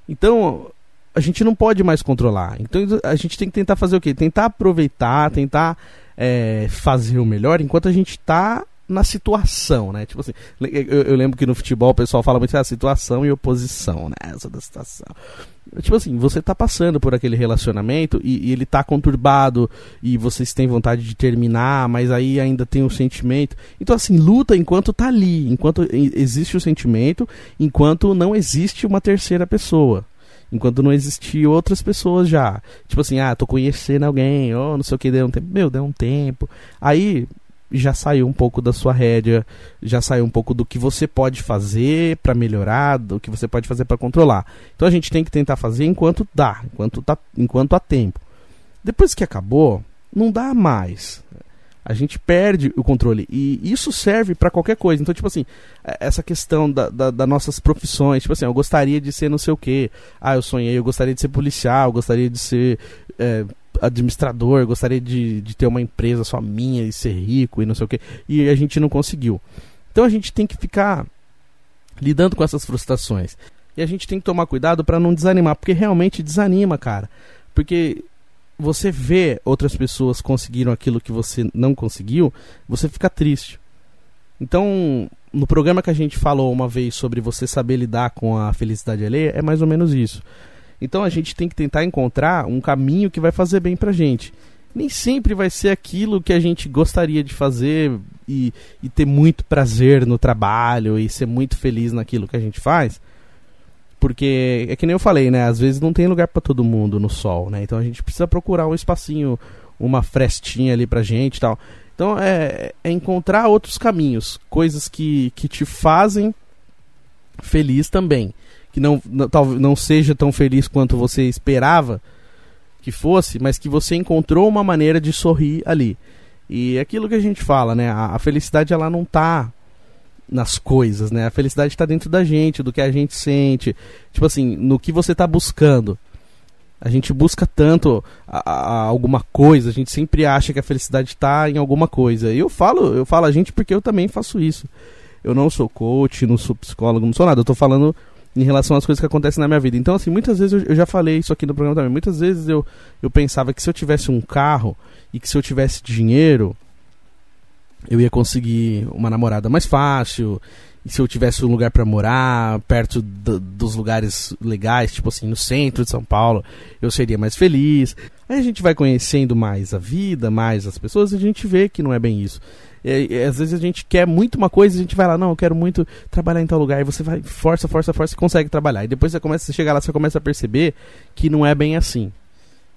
Então a gente não pode mais controlar. Então a gente tem que tentar fazer o quê? Tentar aproveitar, tentar é, fazer o melhor enquanto a gente está na situação, né? Tipo assim, eu, eu, lembro que no futebol o pessoal fala muito a ah, situação e oposição, né? Essa da situação. Tipo assim, você tá passando por aquele relacionamento e, e, ele tá conturbado e vocês têm vontade de terminar, mas aí ainda tem o sentimento. Então, assim, luta enquanto tá ali, enquanto existe o sentimento, enquanto não existe uma terceira pessoa. Enquanto não existir outras pessoas já. Tipo assim, ah, tô conhecendo alguém, ou oh, não sei o que, deu um tempo. Meu, deu um tempo. Aí, já saiu um pouco da sua rédea, já saiu um pouco do que você pode fazer para melhorar, do que você pode fazer para controlar. Então a gente tem que tentar fazer enquanto dá, enquanto, tá, enquanto há tempo. Depois que acabou, não dá mais. A gente perde o controle. E isso serve para qualquer coisa. Então, tipo assim, é, essa questão da, da, das nossas profissões. Tipo assim, eu gostaria de ser não sei o quê. Ah, eu sonhei, eu gostaria de ser policial, eu gostaria de ser é, administrador, gostaria de, de ter uma empresa só minha e ser rico e não sei o que, e a gente não conseguiu. Então a gente tem que ficar lidando com essas frustrações. E a gente tem que tomar cuidado para não desanimar, porque realmente desanima, cara. Porque você vê outras pessoas conseguiram aquilo que você não conseguiu, você fica triste. Então, no programa que a gente falou uma vez sobre você saber lidar com a felicidade alheia, é mais ou menos isso. Então a gente tem que tentar encontrar um caminho que vai fazer bem pra gente. Nem sempre vai ser aquilo que a gente gostaria de fazer e, e ter muito prazer no trabalho e ser muito feliz naquilo que a gente faz. Porque é que nem eu falei, né? Às vezes não tem lugar para todo mundo no sol, né? Então a gente precisa procurar um espacinho, uma frestinha ali pra gente e tal. Então é, é encontrar outros caminhos, coisas que, que te fazem feliz também que não, não, não seja tão feliz quanto você esperava que fosse, mas que você encontrou uma maneira de sorrir ali. E é aquilo que a gente fala, né? A, a felicidade ela não tá nas coisas, né? A felicidade está dentro da gente, do que a gente sente. Tipo assim, no que você está buscando. A gente busca tanto a, a, alguma coisa, a gente sempre acha que a felicidade está em alguma coisa. E eu falo, eu falo a gente porque eu também faço isso. Eu não sou coach, não sou psicólogo, não sou nada. Eu estou falando em relação às coisas que acontecem na minha vida. Então, assim, muitas vezes eu, eu, já falei isso aqui no programa também. Muitas vezes eu, eu pensava que se eu tivesse um carro e que se eu tivesse dinheiro, eu ia conseguir uma namorada mais fácil. E se eu tivesse um lugar para morar, perto do, dos lugares legais, tipo assim, no centro de São Paulo, eu seria mais feliz. Aí a gente vai conhecendo mais a vida, mais as pessoas, e a gente vê que não é bem isso. É, às vezes a gente quer muito uma coisa a gente vai lá, não, eu quero muito trabalhar em tal lugar. E você vai, força, força, força e consegue trabalhar. E depois você começa, você chega lá, você começa a perceber que não é bem assim.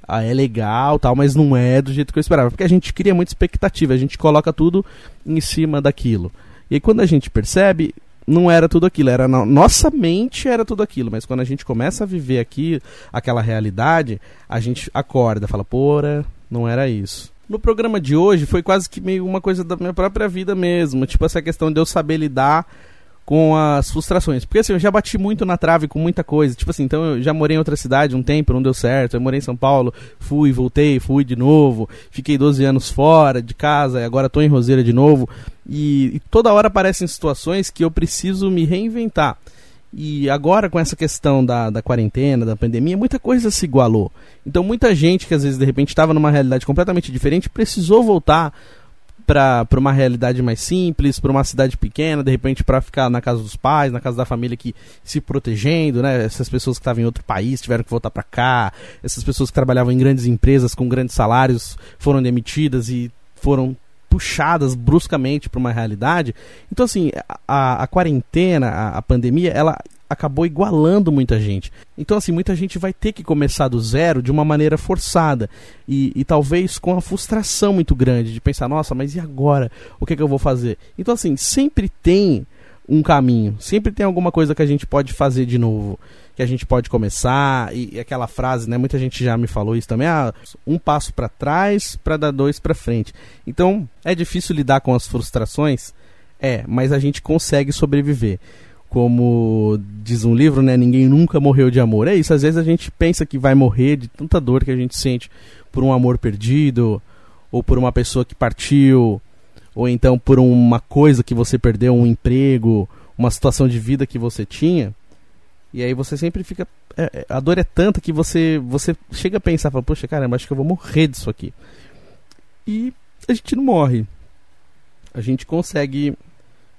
Ah, é legal, tal, mas não é do jeito que eu esperava. Porque a gente cria muita expectativa, a gente coloca tudo em cima daquilo. E aí, quando a gente percebe, não era tudo aquilo, era nossa mente era tudo aquilo, mas quando a gente começa a viver aqui aquela realidade, a gente acorda, fala, porra, não era isso. No programa de hoje foi quase que meio uma coisa da minha própria vida mesmo. Tipo, essa questão de eu saber lidar com as frustrações. Porque assim, eu já bati muito na trave com muita coisa. Tipo assim, então eu já morei em outra cidade um tempo, não deu certo. Eu morei em São Paulo, fui, voltei, fui de novo. Fiquei 12 anos fora de casa agora tô em Roseira de novo. E, e toda hora aparecem situações que eu preciso me reinventar. E agora com essa questão da, da quarentena, da pandemia, muita coisa se igualou. Então muita gente que às vezes de repente estava numa realidade completamente diferente precisou voltar para uma realidade mais simples, para uma cidade pequena, de repente para ficar na casa dos pais, na casa da família que se protegendo, né? Essas pessoas que estavam em outro país tiveram que voltar para cá, essas pessoas que trabalhavam em grandes empresas com grandes salários foram demitidas e foram puxadas bruscamente para uma realidade. Então assim, a, a quarentena, a, a pandemia, ela acabou igualando muita gente. Então, assim, muita gente vai ter que começar do zero de uma maneira forçada. E, e talvez com a frustração muito grande de pensar, nossa, mas e agora? O que, é que eu vou fazer? Então, assim, sempre tem um caminho. Sempre tem alguma coisa que a gente pode fazer de novo. Que a gente pode começar. E, e aquela frase, né? Muita gente já me falou isso também. Ah, um passo para trás para dar dois para frente. Então, é difícil lidar com as frustrações? É, mas a gente consegue sobreviver como diz um livro, né? Ninguém nunca morreu de amor. É isso, às vezes a gente pensa que vai morrer de tanta dor que a gente sente por um amor perdido, ou por uma pessoa que partiu, ou então por uma coisa que você perdeu, um emprego, uma situação de vida que você tinha. E aí você sempre fica. É, é a dor é tanta que você, você chega a pensar, fala, poxa, caramba, acho que eu vou morrer disso aqui. E a gente não morre. A gente consegue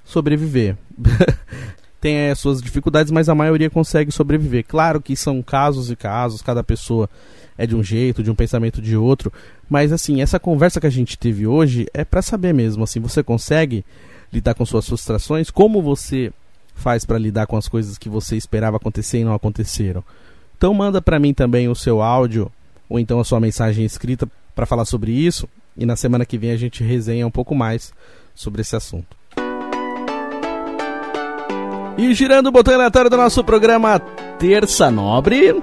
sobreviver. tem as suas dificuldades, mas a maioria consegue sobreviver. Claro que são casos e casos, cada pessoa é de um jeito, de um pensamento de outro, mas assim, essa conversa que a gente teve hoje é para saber mesmo, assim, você consegue lidar com suas frustrações, como você faz para lidar com as coisas que você esperava acontecer e não aconteceram. Então manda para mim também o seu áudio ou então a sua mensagem escrita para falar sobre isso e na semana que vem a gente resenha um pouco mais sobre esse assunto. E girando o botão aleatório do nosso programa Terça Nobre.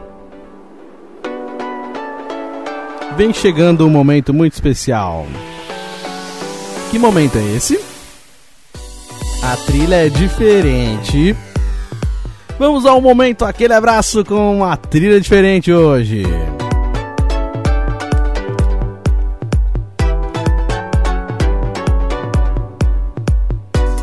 Vem chegando um momento muito especial. Que momento é esse? A trilha é diferente. Vamos ao momento, aquele abraço com uma trilha diferente hoje.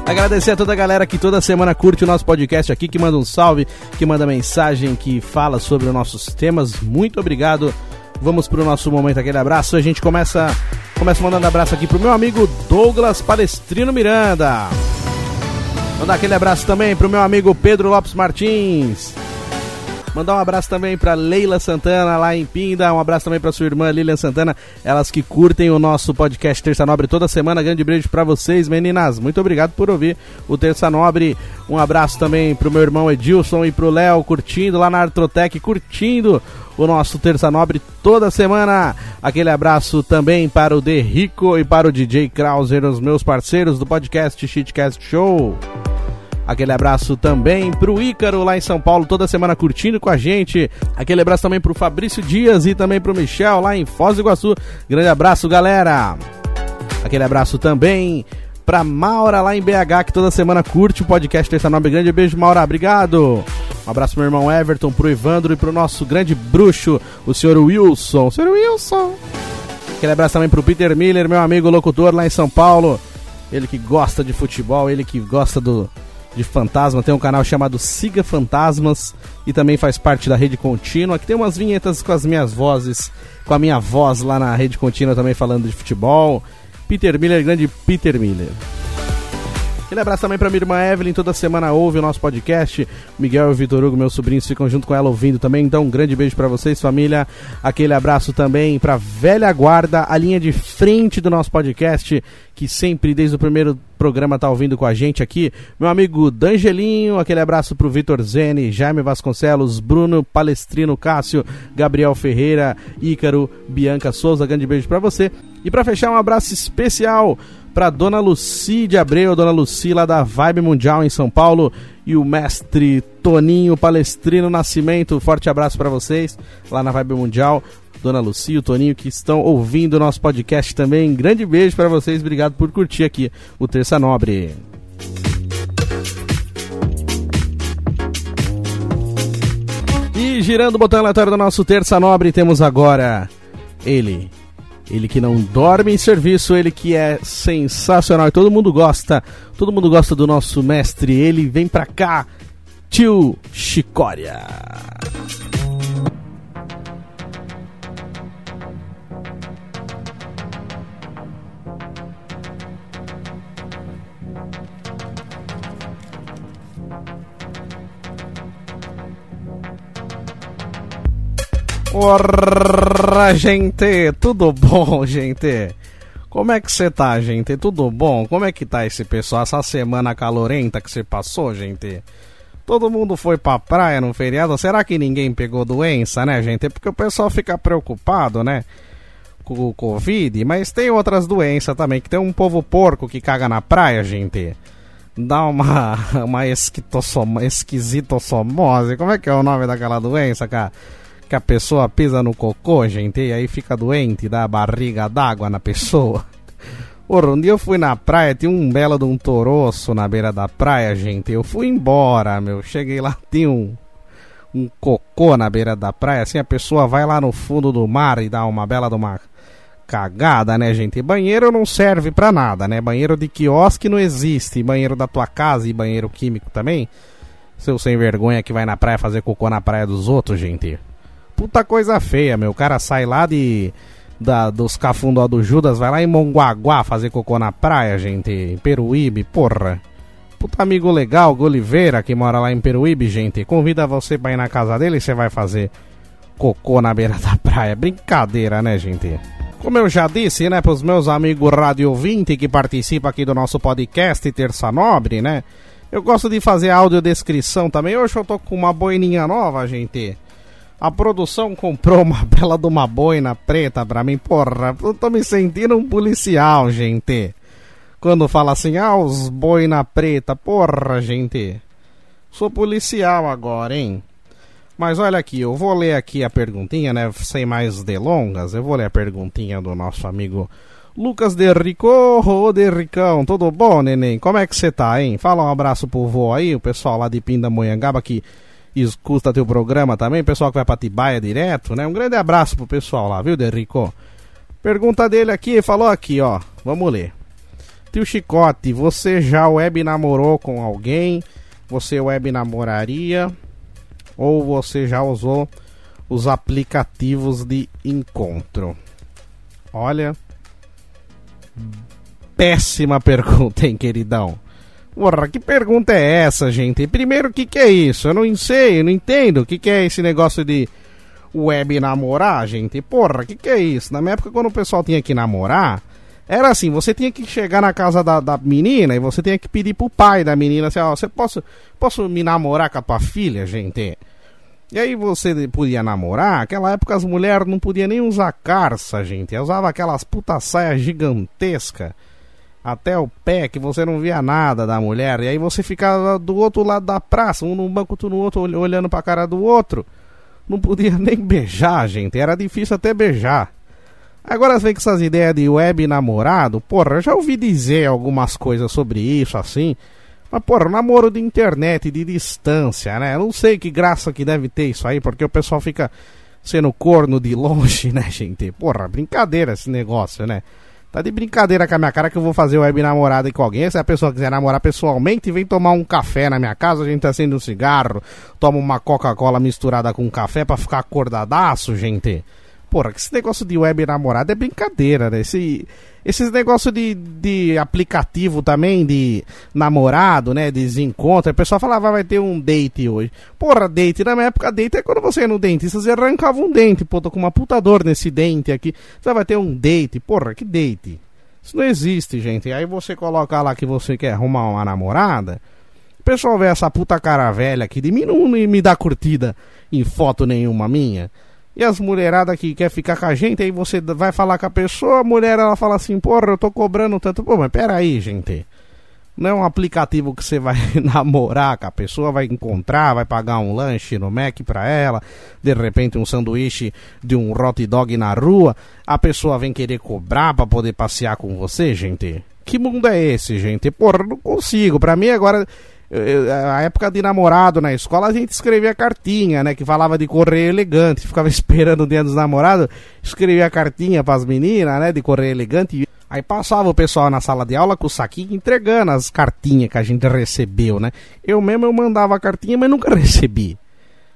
Agradecer a toda a galera que toda semana curte o nosso podcast aqui, que manda um salve, que manda mensagem, que fala sobre os nossos temas. Muito obrigado. Vamos para o nosso momento, aquele abraço. A gente começa, começa mandando abraço aqui pro meu amigo Douglas Palestrino Miranda. Mandar aquele abraço também pro meu amigo Pedro Lopes Martins. Mandar um abraço também para Leila Santana lá em Pinda. Um abraço também para sua irmã Lilian Santana. Elas que curtem o nosso podcast Terça Nobre toda semana. Grande beijo para vocês, meninas. Muito obrigado por ouvir o Terça Nobre. Um abraço também pro meu irmão Edilson e pro Léo curtindo lá na Artrotec, curtindo o nosso Terça Nobre toda semana. Aquele abraço também para o De Rico e para o DJ Krauser, os meus parceiros do podcast Shitcast Show. Aquele abraço também pro Ícaro lá em São Paulo, toda semana curtindo com a gente. Aquele abraço também pro Fabrício Dias e também pro Michel lá em Foz do Iguaçu. Grande abraço, galera. Aquele abraço também pra Maura lá em BH, que toda semana curte o podcast Terça Nobre. Grande beijo, Maura, obrigado. Um abraço pro meu irmão Everton, pro Evandro e pro nosso grande bruxo, o senhor Wilson. Senhor Wilson. Aquele abraço também pro Peter Miller, meu amigo locutor lá em São Paulo. Ele que gosta de futebol, ele que gosta do, de fantasma, tem um canal chamado Siga Fantasmas e também faz parte da Rede Contínua, que tem umas vinhetas com as minhas vozes, com a minha voz lá na Rede Contínua também falando de futebol. Peter Miller, grande Peter Miller. Aquele abraço também pra minha irmã Evelyn, toda semana ouve o nosso podcast. Miguel e Vitor Hugo, meus sobrinhos, ficam junto com ela ouvindo também. Então, um grande beijo para vocês, família. Aquele abraço também pra velha guarda, a linha de frente do nosso podcast, que sempre, desde o primeiro programa, tá ouvindo com a gente aqui. Meu amigo Dangelinho, aquele abraço pro Vitor Zene, Jaime Vasconcelos, Bruno Palestrino, Cássio, Gabriel Ferreira, Ícaro, Bianca Souza. Grande beijo para você. E para fechar, um abraço especial para Dona Luci de Abreu, Dona Luci lá da Vibe Mundial em São Paulo e o mestre Toninho Palestrino Nascimento. Forte abraço para vocês lá na Vibe Mundial. Dona Luci e o Toninho que estão ouvindo o nosso podcast também. Grande beijo para vocês. Obrigado por curtir aqui o Terça Nobre. E girando o botão aleatório do nosso Terça Nobre, temos agora ele, ele que não dorme em serviço, ele que é sensacional e todo mundo gosta. Todo mundo gosta do nosso mestre. Ele vem pra cá, tio Chicória. Ora, gente, tudo bom, gente? Como é que você tá, gente? Tudo bom? Como é que tá esse pessoal? Essa semana calorenta que você passou, gente? Todo mundo foi pra praia no feriado. Será que ninguém pegou doença, né, gente? Porque o pessoal fica preocupado, né? Com o Covid, mas tem outras doenças também. Que tem um povo porco que caga na praia, gente. Dá uma, uma esquisitossomose. Como é que é o nome daquela doença, cara? Que a pessoa pisa no cocô, gente, e aí fica doente, dá barriga d'água na pessoa. Porra, um dia eu fui na praia, tinha um belo de um toroço na beira da praia, gente. Eu fui embora, meu. Cheguei lá, tinha um, um cocô na beira da praia. Assim, a pessoa vai lá no fundo do mar e dá uma bela de uma cagada, né, gente? Banheiro não serve pra nada, né? Banheiro de quiosque não existe. Banheiro da tua casa e banheiro químico também. Seu sem vergonha que vai na praia fazer cocô na praia dos outros, gente puta coisa feia, meu. O cara sai lá de. Da, dos cafundó do Judas, vai lá em Monguaguá fazer cocô na praia, gente. Em Peruíbe, porra. Puta amigo legal, Goliveira, que mora lá em Peruíbe, gente. Convida você pra ir na casa dele e você vai fazer cocô na beira da praia. Brincadeira, né, gente? Como eu já disse, né, pros meus amigos Radio 20 que participam aqui do nosso podcast Terça Nobre, né? Eu gosto de fazer audiodescrição também. Hoje eu tô com uma boininha nova, gente. A produção comprou uma bela de uma boina preta pra mim. Porra, eu tô me sentindo um policial, gente. Quando fala assim, ah, os boina preta. Porra, gente. Sou policial agora, hein? Mas olha aqui, eu vou ler aqui a perguntinha, né? Sem mais delongas, eu vou ler a perguntinha do nosso amigo Lucas Derrico. Ô, Derricão, tudo bom, neném? Como é que você tá, hein? Fala um abraço pro vô aí, o pessoal lá de Pindamonhangaba que escuta teu programa também, pessoal que vai pra Tibaia direto, né? Um grande abraço pro pessoal lá, viu, Derrico? Pergunta dele aqui, falou aqui, ó. Vamos ler. Tio Chicote, você já web namorou com alguém? Você web namoraria? Ou você já usou os aplicativos de encontro? Olha, péssima pergunta, hein, queridão? Porra, que pergunta é essa, gente? Primeiro, o que, que é isso? Eu não sei, eu não entendo. O que, que é esse negócio de web namorar, gente? Porra, o que, que é isso? Na minha época, quando o pessoal tinha que namorar, era assim: você tinha que chegar na casa da, da menina e você tinha que pedir pro pai da menina assim: ó, você posso, posso me namorar com a tua filha, gente? E aí você podia namorar, naquela época as mulheres não podiam nem usar carça, gente. Usava aquelas puta saias gigantescas até o pé que você não via nada da mulher. E aí você ficava do outro lado da praça, um no banco, outro no outro, olhando pra cara do outro. Não podia nem beijar, gente. Era difícil até beijar. Agora vem com essas ideias de web namorado. Porra, eu já ouvi dizer algumas coisas sobre isso assim. Mas, porra, namoro de internet, de distância, né? Eu não sei que graça que deve ter isso aí, porque o pessoal fica sendo corno de longe, né, gente? Porra, brincadeira esse negócio, né? Tá de brincadeira com a minha cara que eu vou fazer web namorada com alguém. Se a pessoa quiser namorar pessoalmente, vem tomar um café na minha casa, a gente acende um cigarro, toma uma Coca-Cola misturada com café para ficar acordadaço, gente. Porra, esse negócio de web namorada é brincadeira, né? Esse, esses negócios de, de aplicativo também, de namorado, né? Desencontro. O pessoal falava, vai ter um date hoje. Porra, date. Na minha época, date é quando você ia no dentista, você arrancava um dente. Pô, tô com uma puta dor nesse dente aqui. Você vai ter um date. Porra, que date? Isso não existe, gente. Aí você coloca lá que você quer arrumar uma namorada. O pessoal vê essa puta cara velha aqui de mim não me dá curtida em foto nenhuma minha. E as mulheradas que quer ficar com a gente, aí você vai falar com a pessoa, a mulher ela fala assim, porra, eu tô cobrando tanto. Pô, mas peraí, gente. Não é um aplicativo que você vai namorar com a pessoa, vai encontrar, vai pagar um lanche no Mac pra ela, de repente um sanduíche de um hot dog na rua, a pessoa vem querer cobrar pra poder passear com você, gente. Que mundo é esse, gente? Porra, não consigo. Pra mim agora a época de namorado na escola, a gente escrevia cartinha, né? Que falava de correio elegante. Ficava esperando o dia dos namorados, escrevia cartinha pras meninas, né? De correio elegante. Aí passava o pessoal na sala de aula com o saquinho entregando as cartinhas que a gente recebeu, né? Eu mesmo eu mandava a cartinha, mas nunca recebi.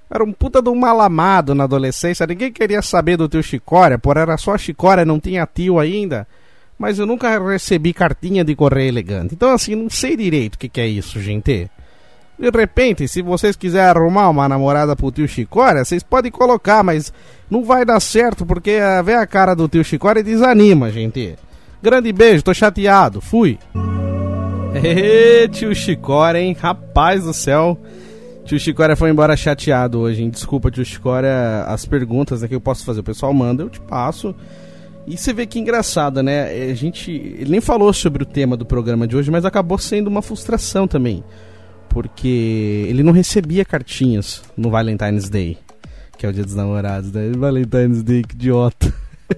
Era um puta de um malamado na adolescência, ninguém queria saber do teu Chicória, por era só Chicória, não tinha tio ainda. Mas eu nunca recebi cartinha de correio elegante. Então, assim, não sei direito o que, que é isso, gente. De repente, se vocês quiserem arrumar uma namorada pro tio Chicória, vocês podem colocar, mas não vai dar certo, porque a ver a cara do tio Chicória desanima, gente. Grande beijo, tô chateado, fui. Ê, tio Chicória, hein? Rapaz do céu. Tio Chicória foi embora chateado hoje, hein? Desculpa, tio Chicória, as perguntas né, que eu posso fazer. O pessoal manda, eu te passo. E você vê que engraçado, né? A gente. Ele nem falou sobre o tema do programa de hoje, mas acabou sendo uma frustração também. Porque ele não recebia cartinhas no Valentine's Day, que é o dia dos namorados, né? Valentine's Day, que idiota.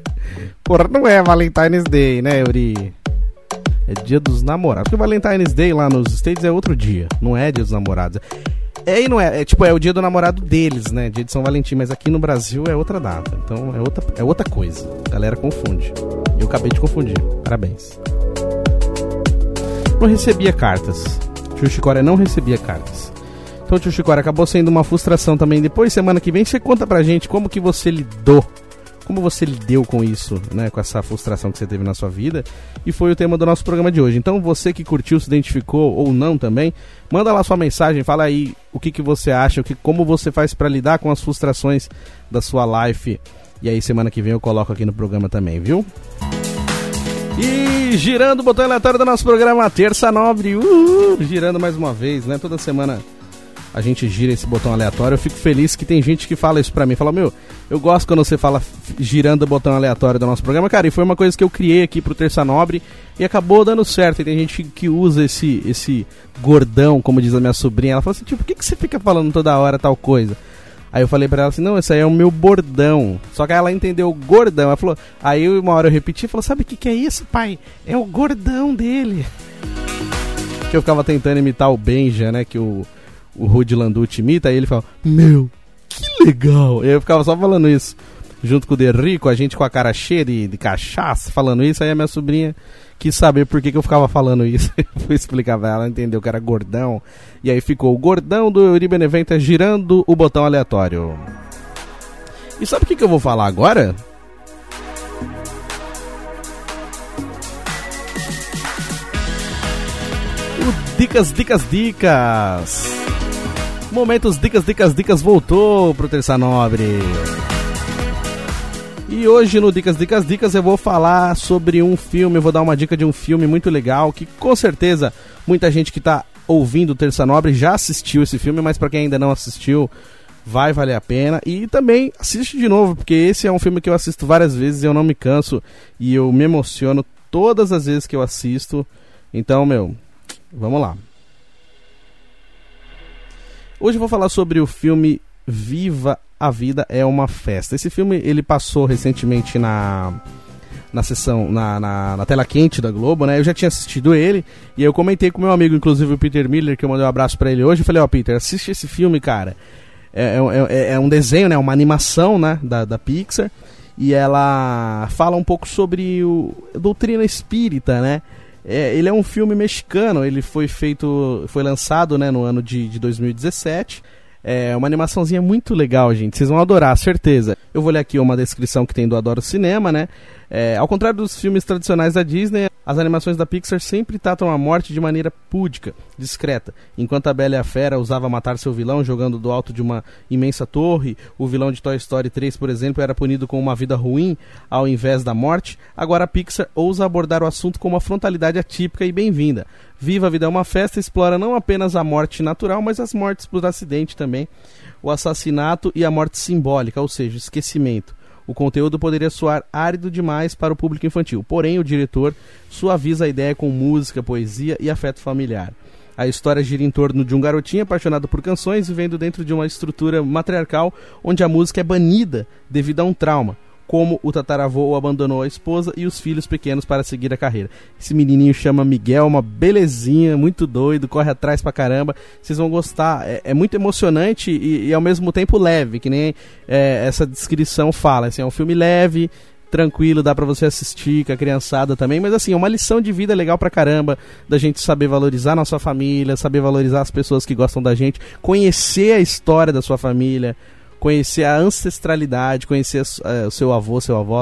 Porra, não é Valentine's Day, né, Yuri? É dia dos namorados. Porque Valentine's Day lá nos States é outro dia, não é dia dos namorados. É e não é, é tipo, é o dia do namorado deles, né? Dia de São Valentim, mas aqui no Brasil é outra data. Então é outra, é outra coisa. A galera confunde. Eu acabei de confundir. Parabéns. Não recebia cartas. Tio Chicória não recebia cartas. Então, tio Chicória, acabou sendo uma frustração também. Depois, semana que vem, você conta pra gente como que você lidou como você lidou com isso, né? Com essa frustração que você teve na sua vida. E foi o tema do nosso programa de hoje. Então, você que curtiu, se identificou ou não também, manda lá sua mensagem, fala aí o que, que você acha, o que, como você faz para lidar com as frustrações da sua life. E aí, semana que vem eu coloco aqui no programa também, viu? E girando o botão aleatório do nosso programa Terça Nobre, uh, girando mais uma vez, né? Toda semana a gente gira esse botão aleatório. Eu fico feliz que tem gente que fala isso pra mim. Fala, meu, eu gosto quando você fala girando o botão aleatório do nosso programa. Cara, e foi uma coisa que eu criei aqui pro Terça Nobre e acabou dando certo. E tem gente que usa esse, esse gordão, como diz a minha sobrinha. Ela fala assim, tipo, por que, que você fica falando toda hora tal coisa? Aí eu falei pra ela assim, não, esse aí é o meu bordão. Só que ela entendeu gordão. Ela falou, aí uma hora eu repeti e falou, sabe o que, que é isso, pai? É o gordão dele. Que eu ficava tentando imitar o Benja, né? Que o o Rudy Landucci imita, aí ele fala, meu, que legal. Eu ficava só falando isso. Junto com o Derrico, a gente com a cara cheia de, de cachaça, falando isso, aí a minha sobrinha quis saber por que, que eu ficava falando isso. Eu fui explicar pra ela, entendeu que era gordão. E aí ficou o gordão do Euri Beneventa girando o botão aleatório. E sabe o que, que eu vou falar agora? Dicas, Dicas, Dicas. Momentos Dicas, Dicas, Dicas voltou pro Terça Nobre. E hoje no Dicas, Dicas, Dicas eu vou falar sobre um filme, eu vou dar uma dica de um filme muito legal que com certeza muita gente que tá ouvindo Terça Nobre já assistiu esse filme, mas para quem ainda não assistiu, vai valer a pena. E também assiste de novo, porque esse é um filme que eu assisto várias vezes e eu não me canso e eu me emociono todas as vezes que eu assisto. Então, meu, vamos lá. Hoje eu vou falar sobre o filme Viva a Vida é uma Festa. Esse filme ele passou recentemente na na sessão, na, na, na, tela quente da Globo, né? Eu já tinha assistido ele e eu comentei com meu amigo, inclusive o Peter Miller, que eu mandei um abraço para ele hoje. Falei: Ó, oh, Peter, assiste esse filme, cara. É, é, é, é, um desenho, né? Uma animação, né? Da, da Pixar. E ela fala um pouco sobre o doutrina espírita, né? É, ele é um filme mexicano, ele foi feito, foi lançado né, no ano de, de 2017. É uma animaçãozinha muito legal, gente. Vocês vão adorar, certeza. Eu vou ler aqui uma descrição que tem do Adoro Cinema, né? É, ao contrário dos filmes tradicionais da Disney, as animações da Pixar sempre tratam a morte de maneira púdica, discreta. Enquanto a Bela e a Fera usava matar seu vilão jogando do alto de uma imensa torre, o vilão de Toy Story 3, por exemplo, era punido com uma vida ruim ao invés da morte, agora a Pixar ousa abordar o assunto com uma frontalidade atípica e bem-vinda. Viva a Vida é uma Festa explora não apenas a morte natural, mas as mortes por acidente também, o assassinato e a morte simbólica, ou seja, esquecimento o conteúdo poderia soar árido demais para o público infantil. Porém, o diretor suaviza a ideia com música, poesia e afeto familiar. A história gira em torno de um garotinho apaixonado por canções vivendo dentro de uma estrutura matriarcal onde a música é banida devido a um trauma. Como o tataravô abandonou a esposa e os filhos pequenos para seguir a carreira. Esse menininho chama Miguel, uma belezinha, muito doido, corre atrás pra caramba. Vocês vão gostar. É, é muito emocionante e, e, ao mesmo tempo leve, que nem é, essa descrição fala. Assim, é um filme leve, tranquilo, dá para você assistir com a criançada também, mas assim, é uma lição de vida legal pra caramba, da gente saber valorizar nossa família, saber valorizar as pessoas que gostam da gente, conhecer a história da sua família, conhecer a ancestralidade, conhecer uh, o seu avô, seu avô,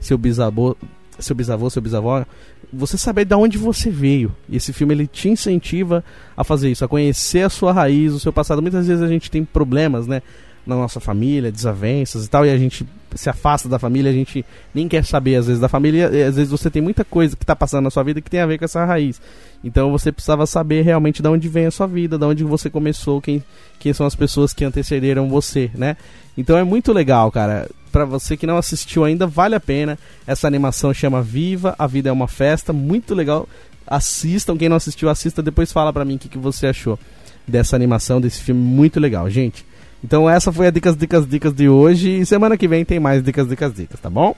seu bisavô, seu bisavô, seu bisavó, você saber de onde você veio. E esse filme ele te incentiva a fazer isso, a conhecer a sua raiz, o seu passado. Muitas vezes a gente tem problemas, né? Na nossa família, desavenças e tal, e a gente se afasta da família, a gente nem quer saber às vezes da família, às vezes você tem muita coisa que está passando na sua vida que tem a ver com essa raiz. Então você precisava saber realmente de onde vem a sua vida, de onde você começou, quem, quem são as pessoas que antecederam você, né? Então é muito legal, cara. Para você que não assistiu ainda, vale a pena. Essa animação chama Viva, a vida é uma festa, muito legal. Assistam, quem não assistiu, assista, depois fala pra mim o que, que você achou dessa animação, desse filme muito legal, gente. Então essa foi a Dicas, Dicas, Dicas de hoje. E semana que vem tem mais Dicas, Dicas, Dicas, tá bom?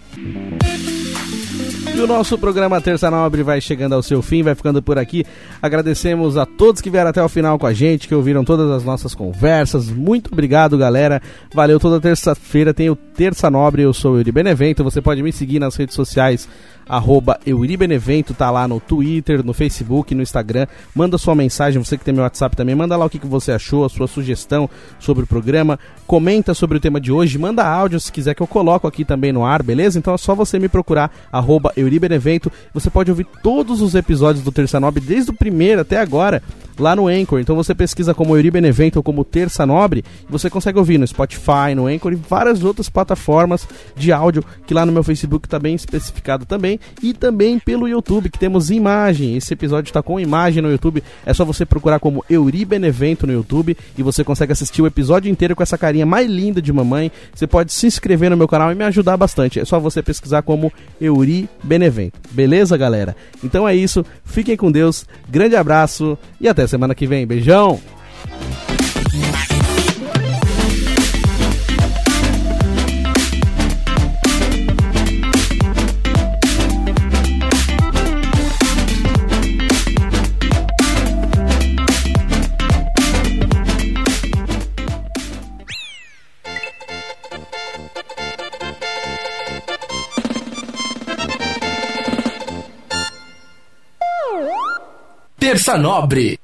E o nosso programa Terça Nobre vai chegando ao seu fim, vai ficando por aqui. Agradecemos a todos que vieram até o final com a gente, que ouviram todas as nossas conversas. Muito obrigado, galera. Valeu toda terça-feira. Tem o Terça Nobre, eu sou o Yuri Benevento. Você pode me seguir nas redes sociais arroba Euribenevento, tá lá no Twitter, no Facebook, no Instagram. Manda sua mensagem, você que tem meu WhatsApp também, manda lá o que, que você achou, a sua sugestão sobre o programa. Comenta sobre o tema de hoje, manda áudio se quiser que eu coloco aqui também no ar, beleza? Então é só você me procurar, arroba Euribenevento. Você pode ouvir todos os episódios do Terça Nobre, desde o primeiro até agora, lá no Anchor. Então você pesquisa como Euribenevento ou como Terça Nobre, você consegue ouvir no Spotify, no Anchor e várias outras plataformas de áudio, que lá no meu Facebook tá bem especificado também e também pelo YouTube, que temos imagem. Esse episódio está com imagem no YouTube. É só você procurar como Euri Benevento no YouTube e você consegue assistir o episódio inteiro com essa carinha mais linda de mamãe. Você pode se inscrever no meu canal e me ajudar bastante. É só você pesquisar como Euri Benevento. Beleza, galera? Então é isso. Fiquem com Deus. Grande abraço e até semana que vem. Beijão! Terça Nobre.